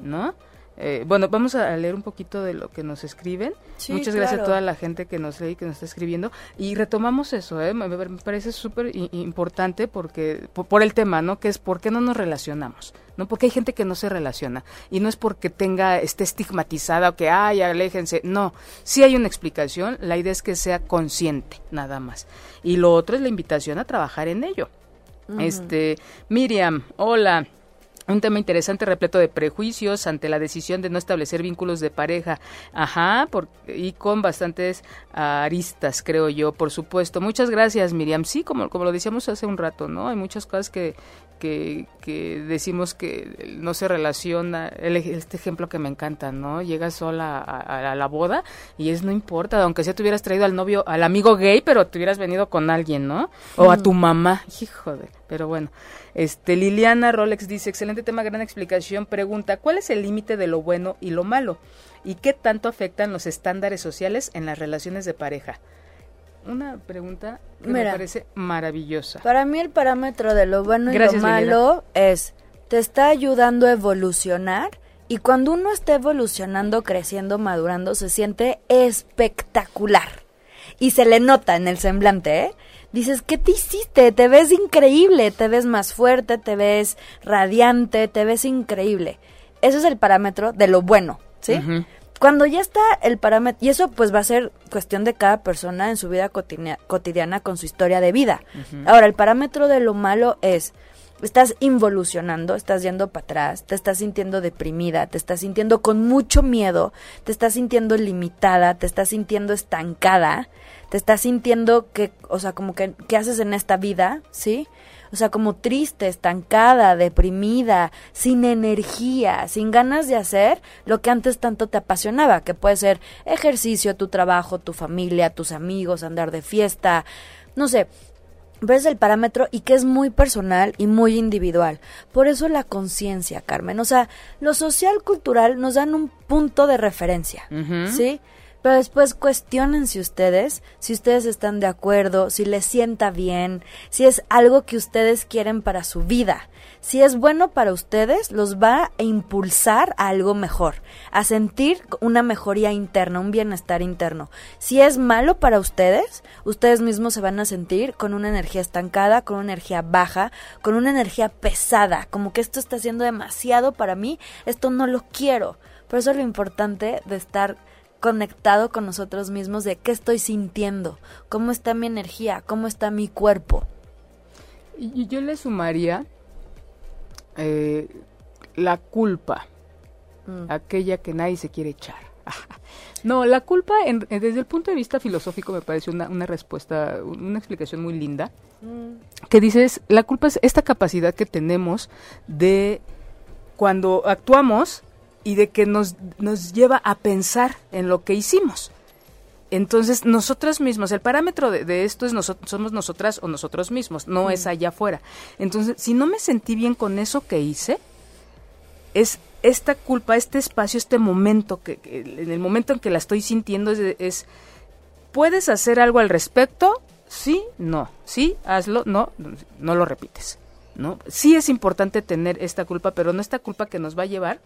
¿no? Eh, bueno, vamos a leer un poquito de lo que nos escriben. Muchas gracias a toda la gente que nos lee y que nos está escribiendo. Y retomamos eso, ¿eh? me, parece súper importante porque por, el tema, ¿no? Que es por qué no nos relacionamos, ¿no? Porque hay gente que no se relaciona y no es porque tenga esté estigmatizada o que ay, aléjense. No, sí hay una explicación. La idea es que sea consciente, nada más. Y lo otro es la invitación a trabajar en ello. Este, Miriam, hola. Un tema interesante repleto de prejuicios ante la decisión de no establecer vínculos de pareja. Ajá, por, y con bastantes aristas, creo yo, por supuesto. Muchas gracias, Miriam. Sí, como, como lo decíamos hace un rato, ¿no? Hay muchas cosas que, que, que decimos que no se relaciona. este ejemplo que me encanta, ¿no? Llegas sola a, la boda y es no importa, aunque sea te hubieras traído al novio, al amigo gay, pero te hubieras venido con alguien, ¿no? O a tu mamá. Hijo de, pero bueno. Este, Liliana Rolex dice, excelente tema, gran explicación. Pregunta, ¿cuál es el límite de lo bueno y lo malo? ¿Y qué tanto afectan los estándares sociales en las relaciones de pareja? Una pregunta que me parece maravillosa. Para mí el parámetro de lo bueno y lo malo es, te está ayudando a evolucionar y cuando uno está evolucionando, creciendo, madurando, se siente espectacular. Y se le nota en el semblante, ¿eh? dices, ¿qué te hiciste? Te ves increíble, te ves más fuerte, te ves radiante, te ves increíble. Eso es el parámetro de lo bueno, ¿sí? Cuando ya está el parámetro, y eso pues va a ser cuestión de cada persona en su vida cotidiana con su historia de vida. Ahora, el parámetro de lo malo es, estás involucionando, estás yendo para atrás, te estás sintiendo deprimida, te estás sintiendo con mucho miedo, te estás sintiendo limitada, te estás sintiendo estancada, te estás sintiendo que, o sea, como que, ¿qué haces en esta vida? ¿Sí? O sea, como triste, estancada, deprimida, sin energía, sin ganas de hacer lo que antes tanto te apasionaba, que puede ser ejercicio, tu trabajo, tu familia, tus amigos, andar de fiesta, no sé, ves el parámetro y que es muy personal y muy individual. Por eso la conciencia, Carmen. O sea, lo social cultural nos dan un punto de referencia, ¿sí? Pero después cuestionense ustedes si ustedes están de acuerdo, si les sienta bien, si es algo que ustedes quieren para su vida. Si es bueno para ustedes, los va a impulsar a algo mejor, a sentir una mejoría interna, un bienestar interno. Si es malo para ustedes, ustedes mismos se van a sentir con una energía estancada, con una energía baja, con una energía pesada, como que esto está siendo demasiado para mí, esto no lo quiero. Por eso es lo importante de estar conectado con nosotros mismos de qué estoy sintiendo, cómo está mi energía, cómo está mi cuerpo. Y yo le sumaría eh, la culpa, mm. aquella que nadie se quiere echar. no, la culpa desde el punto de vista filosófico me parece una, una respuesta, una explicación muy linda, mm. que dices, la culpa es esta capacidad que tenemos de cuando actuamos y de que nos, nos lleva a pensar en lo que hicimos. Entonces, nosotras mismas, el parámetro de, esto es nosotros, somos nosotras o nosotros mismos, no es allá afuera. Entonces, si no me sentí bien con eso que hice, es esta culpa, este espacio, este momento, que, en el momento en que la estoy sintiendo, es, es, ¿puedes hacer algo al respecto? Sí, no, sí, hazlo, no, no lo repites. ¿no? Sí es importante tener esta culpa, pero no esta culpa que nos va a llevar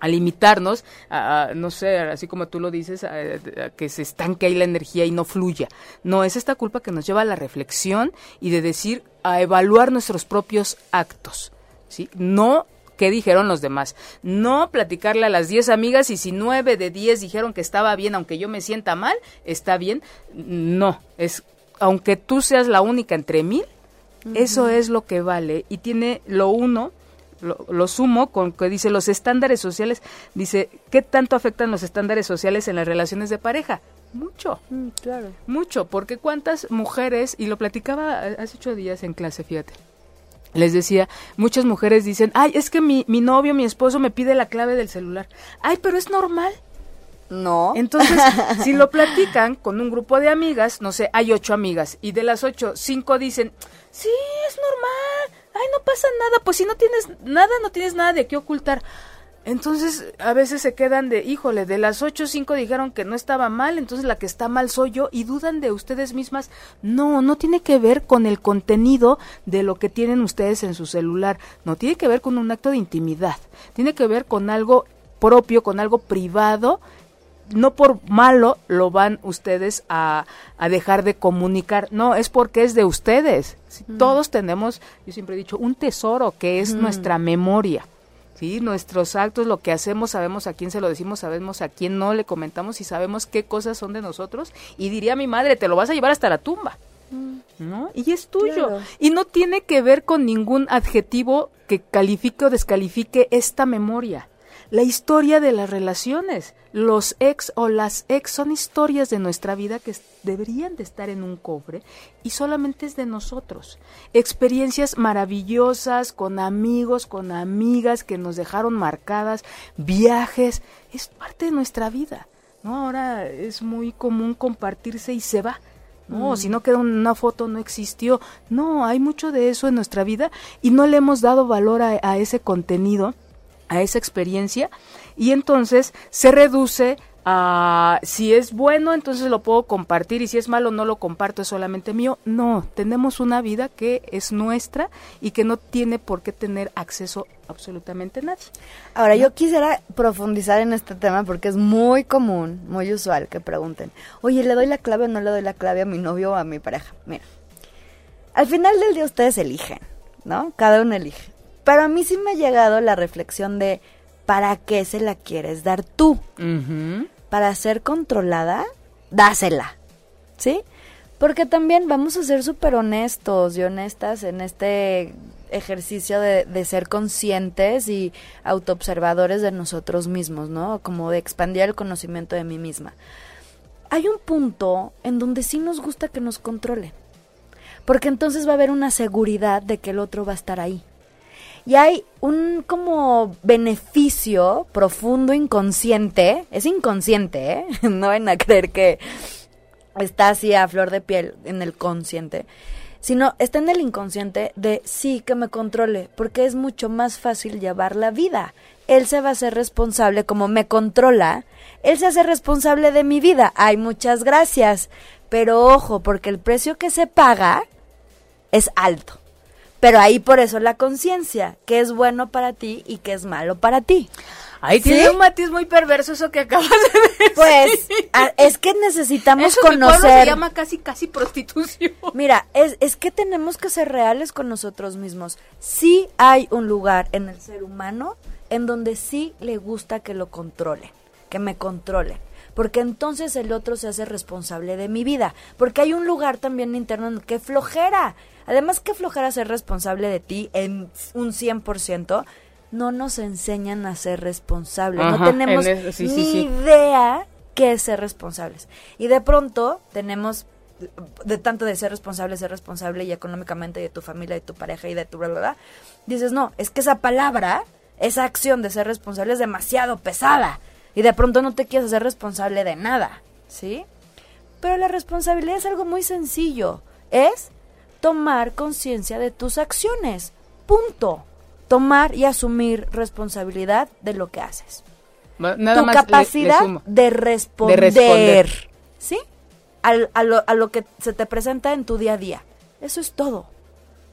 a limitarnos, a, no sé, así como tú lo dices, a, que se estanque ahí la energía y no fluya. No, es esta culpa que nos lleva a la reflexión y de decir, a evaluar nuestros propios actos, ¿sí? No qué dijeron los demás. No platicarle a las 10 amigas y si 9 de 10 dijeron que estaba bien, aunque yo me sienta mal, está bien. No, es aunque tú seas la única entre mil, eso es lo que vale y tiene lo uno lo, sumo con que dice los estándares sociales, dice, ¿qué tanto afectan los estándares sociales en las relaciones de pareja? Mucho. Mm, claro. Mucho, porque cuántas mujeres, y lo platicaba hace ocho días en clase, fíjate, les decía, muchas mujeres dicen, ay, es que mi, mi novio, mi esposo me pide la clave del celular. Ay, pero es normal. No. Entonces, si lo platican con un grupo de amigas, no sé, hay ocho amigas, y de las ocho, cinco dicen, sí, es normal, ay, no pasa nada, pues si no tienes nada, no tienes nada de qué ocultar. Entonces, a veces se quedan de, híjole, de las ocho, cinco dijeron que no estaba mal, entonces la que está mal soy yo, y dudan de ustedes mismas. No, no tiene que ver con el contenido de lo que tienen ustedes en su celular, no tiene que ver con un acto de intimidad, tiene que ver con algo propio, con algo privado no por malo lo van ustedes a, a, dejar de comunicar, no, es porque es de ustedes. Mm. Todos tenemos, yo siempre he dicho, un tesoro que es mm. nuestra memoria. ¿sí? Nuestros actos, lo que hacemos, sabemos a quién se lo decimos, sabemos a quién no le comentamos y sabemos qué cosas son de nosotros. Y diría mi madre, te lo vas a llevar hasta la tumba. Mm. ¿No? Y es tuyo. Y no tiene que ver con ningún adjetivo que califique o descalifique esta memoria la historia de las relaciones. Los ex o las ex son historias de nuestra vida que deberían de estar en un cobre y solamente es de nosotros. Experiencias maravillosas con amigos, con amigas que nos dejaron marcadas, viajes, es parte de nuestra vida. ¿no? Ahora es muy común compartirse y se va. No, mm. si no queda una foto, no existió. No, hay mucho de eso en nuestra vida y no le hemos dado valor a ese contenido a esa experiencia y entonces se reduce a si es bueno entonces lo puedo compartir y si es malo no lo comparto es solamente mío. No tenemos una vida que es nuestra y que no tiene por qué tener acceso absolutamente nadie ahora yo quisiera profundizar en este tema porque es muy común muy usual que pregunten oye le doy la clave o no le doy la clave a mi novio o a mi pareja mira al final del día ustedes eligen no cada uno elige pero a mí sí me ha llegado la reflexión de, ¿para qué se la quieres dar tú? Para ser controlada, dásela, ¿sí? Porque también vamos a ser súper honestos y honestas en este ejercicio de, de, ser conscientes y autoobservadores de nosotros mismos, ¿no? Como de expandir el conocimiento de mí misma. Hay un punto en donde sí nos gusta que nos controlen, porque entonces va a haber una seguridad de que el otro va a estar ahí. Y hay un como beneficio profundo inconsciente, es inconsciente, ¿eh? no van a creer que está así a flor de piel en el consciente, sino está en el inconsciente de sí que me controle, porque es mucho más fácil llevar la vida. Él se va a hacer responsable como me controla, él se hace responsable de mi vida. Ay, muchas gracias. Pero ojo, porque el precio que se paga es alto. Pero ahí por eso la conciencia, que es bueno para ti y que es malo para ti. Ahí tiene un matiz muy perverso eso que acabas de decir. Pues es que necesitamos eso conocer. se llama casi casi prostitución. Mira, es, es que tenemos que ser reales con nosotros mismos. Sí hay un lugar en el ser humano en donde sí le gusta que lo controle, que me controle porque entonces el otro se hace responsable de mi vida, porque hay un lugar también interno en que flojera, además que flojera ser responsable de ti en un 100%, no nos enseñan a ser responsables, no tenemos ni idea qué es ser responsables. Y de pronto tenemos de tanto de ser responsable, ser responsable y económicamente de tu familia, de tu pareja y de tu bla, dices, no, es que esa palabra, esa acción de ser responsable es demasiado pesada y de pronto no te quieres hacer responsable de nada, ¿sí? Pero la responsabilidad es algo muy sencillo, es tomar conciencia de tus acciones, punto. Tomar y asumir responsabilidad de lo que haces. tu capacidad de, responder, ¿sí? a, lo, a lo que se te presenta en tu día a día. Eso es todo.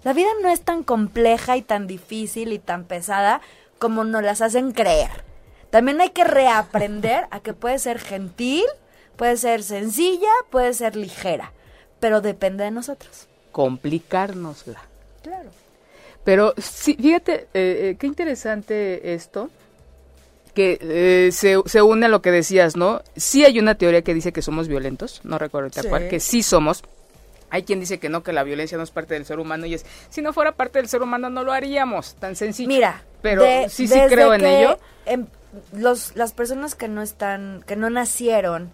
La vida no es tan compleja y tan difícil y tan pesada como nos las hacen creer. También hay que reaprender a que puede ser gentil, puede ser sencilla, puede ser ligera, pero depende de nosotros. Complicárnosla. Claro. Pero sí, fíjate, eh, qué interesante esto, que eh, se, se, une a lo que decías, ¿no? Sí hay una teoría que dice que somos violentos, no recuerdo tal cual, que sí somos, hay quien dice que no, que la violencia no es parte del ser humano y es, si no fuera parte del ser humano no lo haríamos, tan sencillo. Mira, pero sí, sí creo en ello. los, las personas que no están, que no nacieron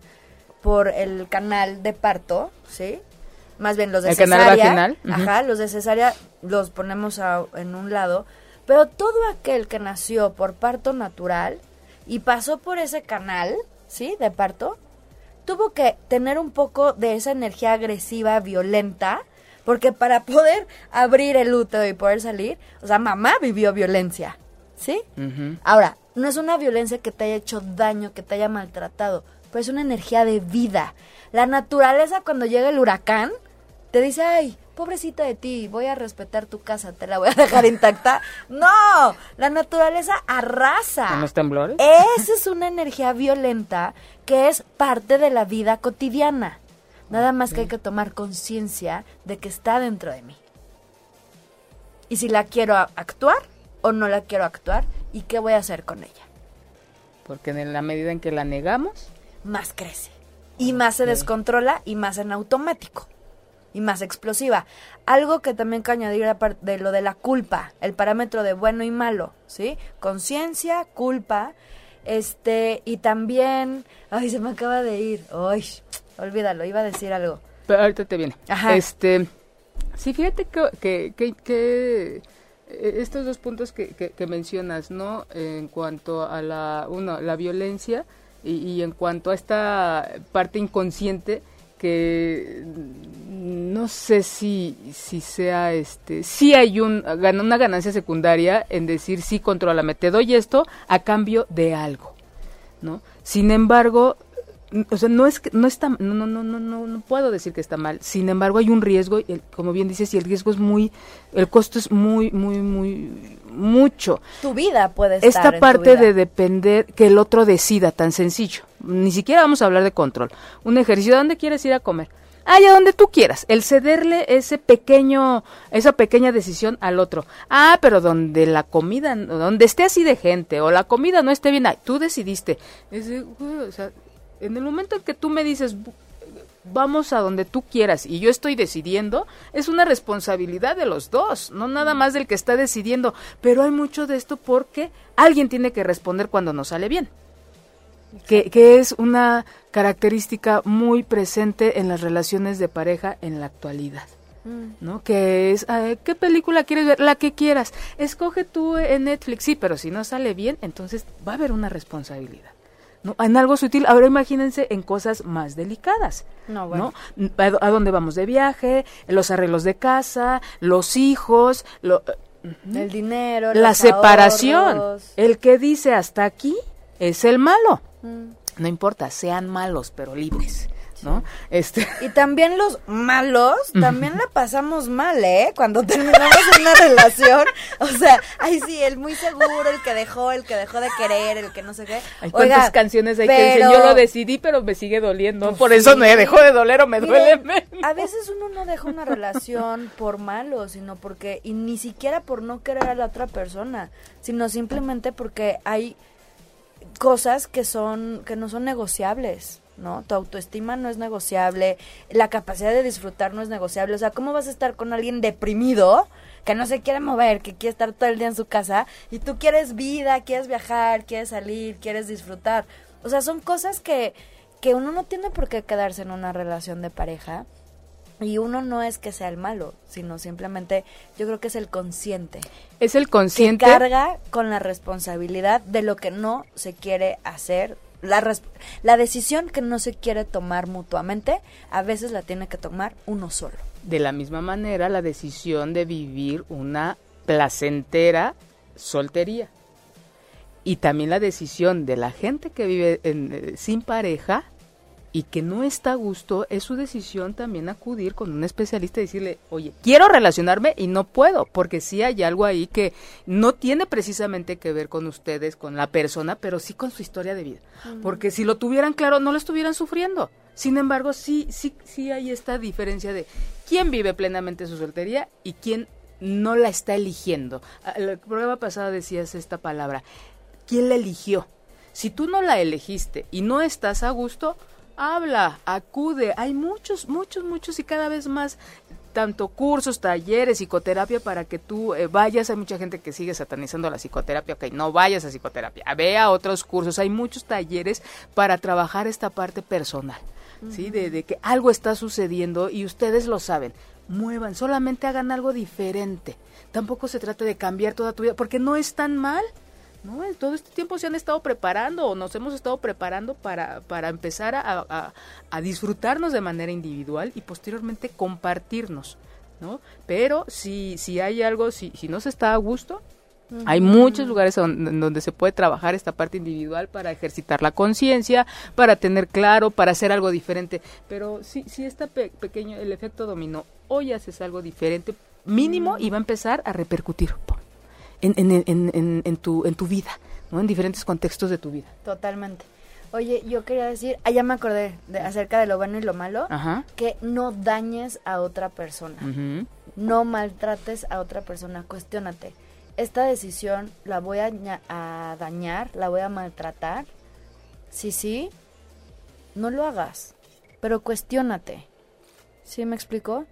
por el canal de parto, ¿sí? Más bien los de el cesárea. Canal Ajá, los de cesárea los ponemos en un lado. Pero todo aquel que nació por parto natural y pasó por ese canal, ¿sí? De parto, tuvo que tener un poco de esa energía agresiva, violenta, porque para poder abrir el útero y poder salir, o sea, mamá vivió violencia, ¿sí? Ahora, no es una violencia que te haya hecho daño, que te haya maltratado, pero es una energía de vida. La naturaleza cuando llega el huracán, te dice, ay, pobrecita de ti, voy a respetar tu casa, te la voy a dejar intacta. No, la naturaleza arrasa. ¿En los temblores? Esa es una energía violenta que es parte de la vida cotidiana. Nada más que hay que tomar conciencia de que está dentro de mí. Y si la quiero actuar o no la quiero actuar y qué voy a hacer con ella. Porque en la medida en que la negamos, más crece. Y más se descontrola y más en automático y más explosiva. Algo que también que añadir de lo de la culpa, el parámetro de bueno y malo, ¿sí? Conciencia, culpa, este, y también, ay, se me acaba de ir, ay, olvídalo, iba a decir algo. Pero ahorita te viene. Ajá. Este, sí, fíjate que, que, que, eh, estos dos puntos que, que, mencionas, ¿no? En cuanto a la, uno, la violencia y, y en cuanto a esta parte inconsciente, que no sé si, si sea este, si hay un, una ganancia secundaria en decir sí, controlame, te doy esto a cambio de algo, ¿no? Sin embargo, o sea, no es que no está no no no no no puedo decir que está mal. Sin embargo, hay un riesgo, como bien dices, y el riesgo es muy el costo es muy muy muy mucho. Tu vida puede estar Esta parte de depender que el otro decida tan sencillo. Ni siquiera vamos a hablar de control. Un ejercicio, ¿dónde quieres ir a comer? allá donde tú quieras, el cederle ese pequeño, esa pequeña decisión al otro. Ah, pero donde la comida, donde esté así de gente o la comida no esté bien, tú decidiste. o sea, en el momento en que tú me dices, vamos a donde tú quieras y yo estoy decidiendo, es una responsabilidad de los dos, no nada más del que está decidiendo. Pero hay mucho de esto porque alguien tiene que responder cuando no sale bien. Que, que, es una característica muy presente en las relaciones de pareja en la actualidad. Mm. ¿No? Que es, ¿qué película quieres ver? La que quieras. Escoge tú en Netflix, sí, pero si no sale bien, entonces va a haber una responsabilidad. ¿No? En algo sutil, ahora imagínense en cosas más delicadas. No, bueno. ¿A, dónde vamos de viaje? Los arreglos de casa, los hijos, lo, el dinero, la separación. El que dice hasta aquí es el malo. Mm. No importa, sean malos, pero libres. ¿No? Este. Y también los malos, también la pasamos mal, ¿eh? Cuando terminamos una relación, o sea, ay sí, el muy seguro, el que dejó, el que dejó de querer, el que no sé qué. Hay cuántas canciones hay que dicen, yo lo decidí, pero me sigue doliendo, pues por eso me dejó de doler o me duele menos. A veces uno no deja una relación por malo, sino porque, y ni siquiera por no querer a la otra persona, sino simplemente porque hay cosas que son, que no son negociables. ¿No? Tu autoestima no es negociable, la capacidad de disfrutar no es negociable. O sea, ¿cómo vas a estar con alguien deprimido que no se quiere mover, que quiere estar todo el día en su casa y tú quieres vida, quieres viajar, quieres salir, quieres disfrutar? O sea, son cosas que, que uno no tiene por qué quedarse en una relación de pareja. Y uno no es que sea el malo, sino simplemente yo creo que es el consciente. Es el consciente. Que carga con la responsabilidad de lo que no se quiere hacer la, la decisión que no se quiere tomar mutuamente, a veces la tiene que tomar uno solo. De la misma manera, la decisión de vivir una placentera soltería. Y también la decisión de la gente que vive en, eh, sin pareja y que no está a gusto, es su decisión también acudir con un especialista y decirle, oye, quiero relacionarme y no puedo, porque sí hay algo ahí que no tiene precisamente que ver con ustedes, con la persona, pero sí con su historia de vida. Porque si lo tuvieran claro, no lo estuvieran sufriendo. Sin embargo, sí, sí, sí hay esta diferencia de quién vive plenamente su soltería y quién no la está eligiendo. Ah, el programa pasado decías esta palabra, ¿quién la eligió? Si tú no la elegiste y no estás a gusto, habla, acude. Hay muchos, muchos, muchos y cada vez más tanto cursos, talleres, psicoterapia para que tú eh, vayas. Hay mucha gente que sigue satanizando la psicoterapia, ok, no vayas a psicoterapia, ve a otros cursos. Hay muchos talleres para trabajar esta parte personal, ¿sí? De, de que algo está sucediendo y ustedes lo saben. Muevan, solamente hagan algo diferente. Tampoco se trata de cambiar toda tu vida, porque no es tan mal. ¿No? Todo este tiempo se han estado preparando o nos hemos estado preparando para, para empezar a, a, disfrutarnos de manera individual y posteriormente compartirnos, ¿no? Pero si, si hay algo, si, si no se está a gusto, hay muchos lugares donde, donde, se puede trabajar esta parte individual para ejercitar la conciencia, para tener claro, para hacer algo diferente. Pero si, si está pequeño, el efecto dominó, hoy haces algo diferente, mínimo, y va a empezar a repercutir en, en, en, en, tu, en tu vida, ¿no? En diferentes contextos de tu vida. Totalmente. Oye, yo quería decir, ah, ya me acordé de, acerca de lo bueno y lo malo, que no dañes a otra persona, no maltrates a otra persona, cuestionate. Esta decisión la voy a, a dañar, la voy a maltratar. Sí, sí, no lo hagas, pero cuestionate. ¿Sí me explico?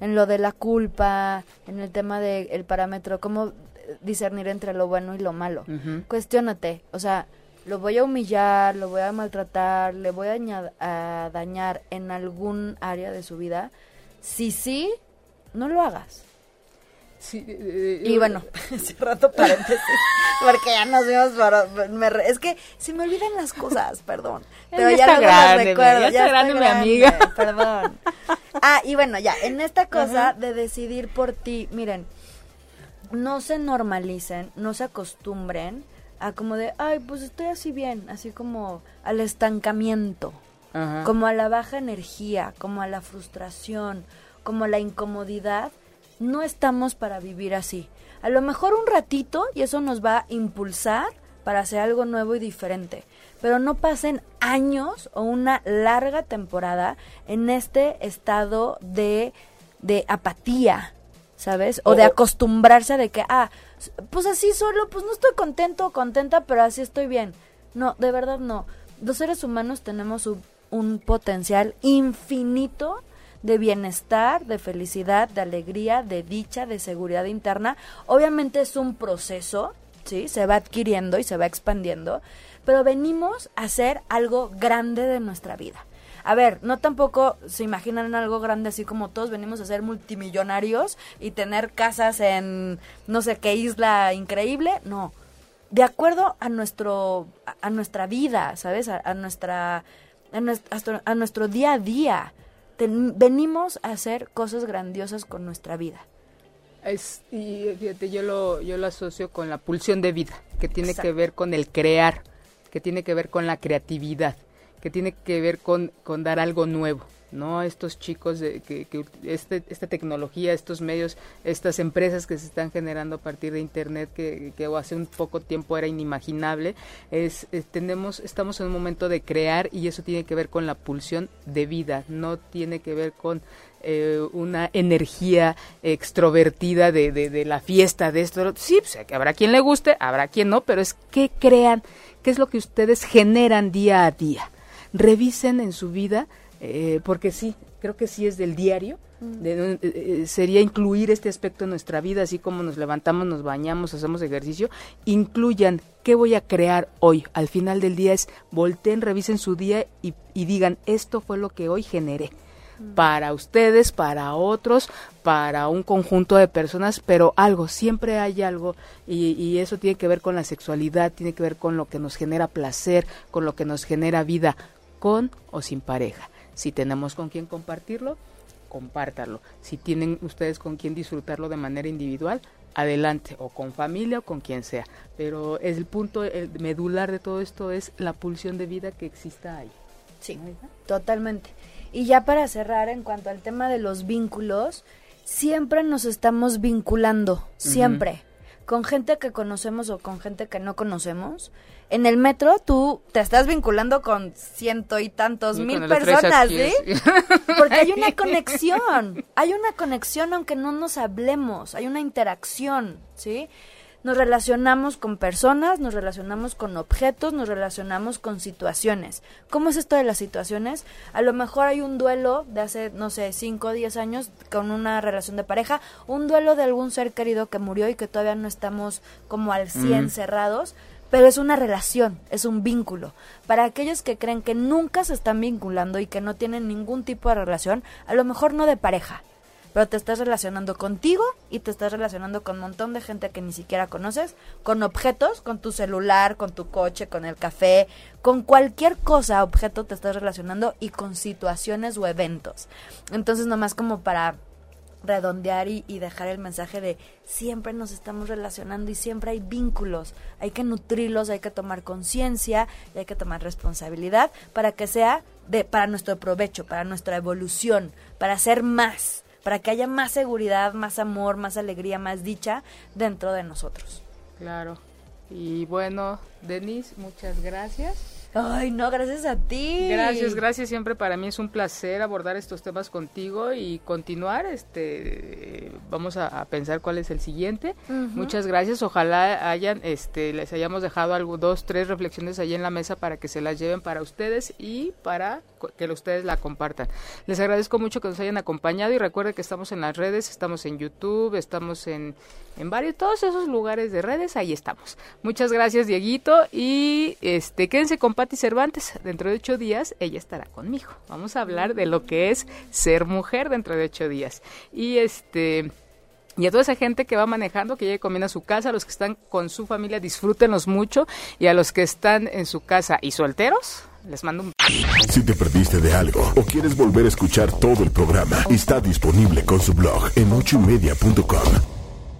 En lo de la culpa, en el tema del parámetro, cómo discernir entre lo bueno y lo malo. Cuestiónate, o sea, lo voy a humillar, lo voy a maltratar, le voy a, dañar en algún área de su vida. Si sí, no lo hagas. Sí, eh, y bueno, rato paréntesis, porque ya nos vimos para... es que se me olvidan las cosas, perdón. Pero ya, está grande, recuerdo, ya, está, grande, mi amiga. Perdón. Ah, y bueno, ya, en esta cosa de decidir por ti, miren, no se normalicen, no se acostumbren a como de, ay, pues estoy así bien, así como al estancamiento, como a la baja energía, como a la frustración, como a la incomodidad. No estamos para vivir así. A lo mejor un ratito y eso nos va a impulsar para hacer algo nuevo y diferente. Pero no pasen años o una larga temporada en este estado de, de apatía, ¿sabes? O, de acostumbrarse a de que, ah, pues así solo, pues no estoy contento o contenta, pero así estoy bien. No, de verdad no. Los seres humanos tenemos un, un potencial infinito de bienestar, de felicidad, de alegría, de dicha, de seguridad interna. Obviamente es un proceso, ¿sí? Se va adquiriendo y se va expandiendo, pero venimos a hacer algo grande de nuestra vida a ver, no tampoco se imaginan algo grande así como todos venimos a ser multimillonarios y tener casas en no sé qué isla increíble, no. De acuerdo a nuestro a, nuestra vida, ¿sabes? A, nuestra a nuestro, día a día. venimos a hacer cosas grandiosas con nuestra vida. Es, y fíjate, yo lo, yo lo asocio con la pulsión de vida, que tiene que ver con el crear, que tiene que ver con la creatividad que tiene que ver con, con dar algo nuevo. ¿no? Estos chicos, de, que, este, esta tecnología, estos medios, estas empresas que se están generando a partir de Internet, que, hace un poco tiempo era inimaginable, es, tenemos, estamos en un momento de crear y eso tiene que ver con la pulsión de vida, no tiene que ver con eh, una energía extrovertida de, de, de, la fiesta, de esto, sí, pues, habrá quien le guste, habrá quien no, pero es que crean, qué es lo que ustedes generan día a día revisen en su vida, eh, porque sí, creo que sí es del diario, mm. eh, eh, sería incluir este aspecto en nuestra vida, así como nos levantamos, nos bañamos, hacemos ejercicio, incluyan qué voy a crear hoy. Al final del día es volteen, revisen su día y, y digan, esto fue lo que hoy generé mm. para ustedes, para otros, para un conjunto de personas, pero algo, siempre hay algo y, y, eso tiene que ver con la sexualidad, tiene que ver con lo que nos genera placer, con lo que nos genera vida con o sin pareja. Si tenemos con quién compartirlo, compártalo. Si tienen ustedes con quién disfrutarlo de manera individual, adelante, o con familia o con quien sea. Pero el punto el medular de todo esto es la pulsión de vida que exista ahí. Sí, totalmente. Y ya para cerrar, en cuanto al tema de los vínculos, siempre nos estamos vinculando, siempre, con gente que conocemos o con gente que no conocemos. En el metro tú te estás vinculando con ciento y tantos mil personas, ¿sí? Porque hay una conexión, hay una conexión aunque no nos hablemos, hay una interacción, ¿sí? Nos relacionamos con personas, nos relacionamos con objetos, nos relacionamos con situaciones. ¿Cómo es esto de las situaciones? A lo mejor hay un duelo de hace, no sé, 5 o 10 años con una relación de pareja, un duelo de algún ser querido que murió y que todavía no estamos como al 100 cerrados, pero es una relación, es un vínculo. Para aquellos que creen que nunca se están vinculando y que no tienen ningún tipo de relación, a lo mejor no de pareja, pero te estás relacionando contigo y te estás relacionando con un montón de gente que ni siquiera conoces, con objetos, con tu celular, con tu coche, con el café, con cualquier cosa, objeto te estás relacionando y con situaciones o eventos. Entonces, nomás como para redondear y, y, dejar el mensaje de siempre nos estamos relacionando y siempre hay vínculos, hay que nutrirlos, hay que tomar conciencia y hay que tomar responsabilidad para que sea de para nuestro provecho, para nuestra evolución, para ser más para que haya más seguridad, más amor, más alegría, más dicha dentro de nosotros. Claro. Y bueno, Denise, muchas gracias. Ay, no, gracias a ti. Gracias, gracias. Siempre para mí es un placer abordar estos temas contigo y continuar. Este, vamos a, pensar cuál es el siguiente. Muchas gracias. Ojalá hayan, este, les hayamos dejado algo, dos, tres reflexiones ahí en la mesa para que se las lleven para ustedes y para que ustedes la compartan. Les agradezco mucho que nos hayan acompañado y recuerden que estamos en las redes, estamos en YouTube, estamos en, en varios, todos esos lugares de redes, ahí estamos. Muchas gracias, Dieguito, y este, quédense con Patti Cervantes. Dentro de ocho días ella estará conmigo. Vamos a hablar de lo que es ser mujer dentro de ocho días. Y este y a toda esa gente que va manejando, que llegue comiendo a su casa, a los que están con su familia, disfrútenlos mucho. Y a los que están en su casa y solteros, les mando un... Si te perdiste de algo o quieres volver a escuchar todo el programa, está disponible con su blog en ochoymedia.com.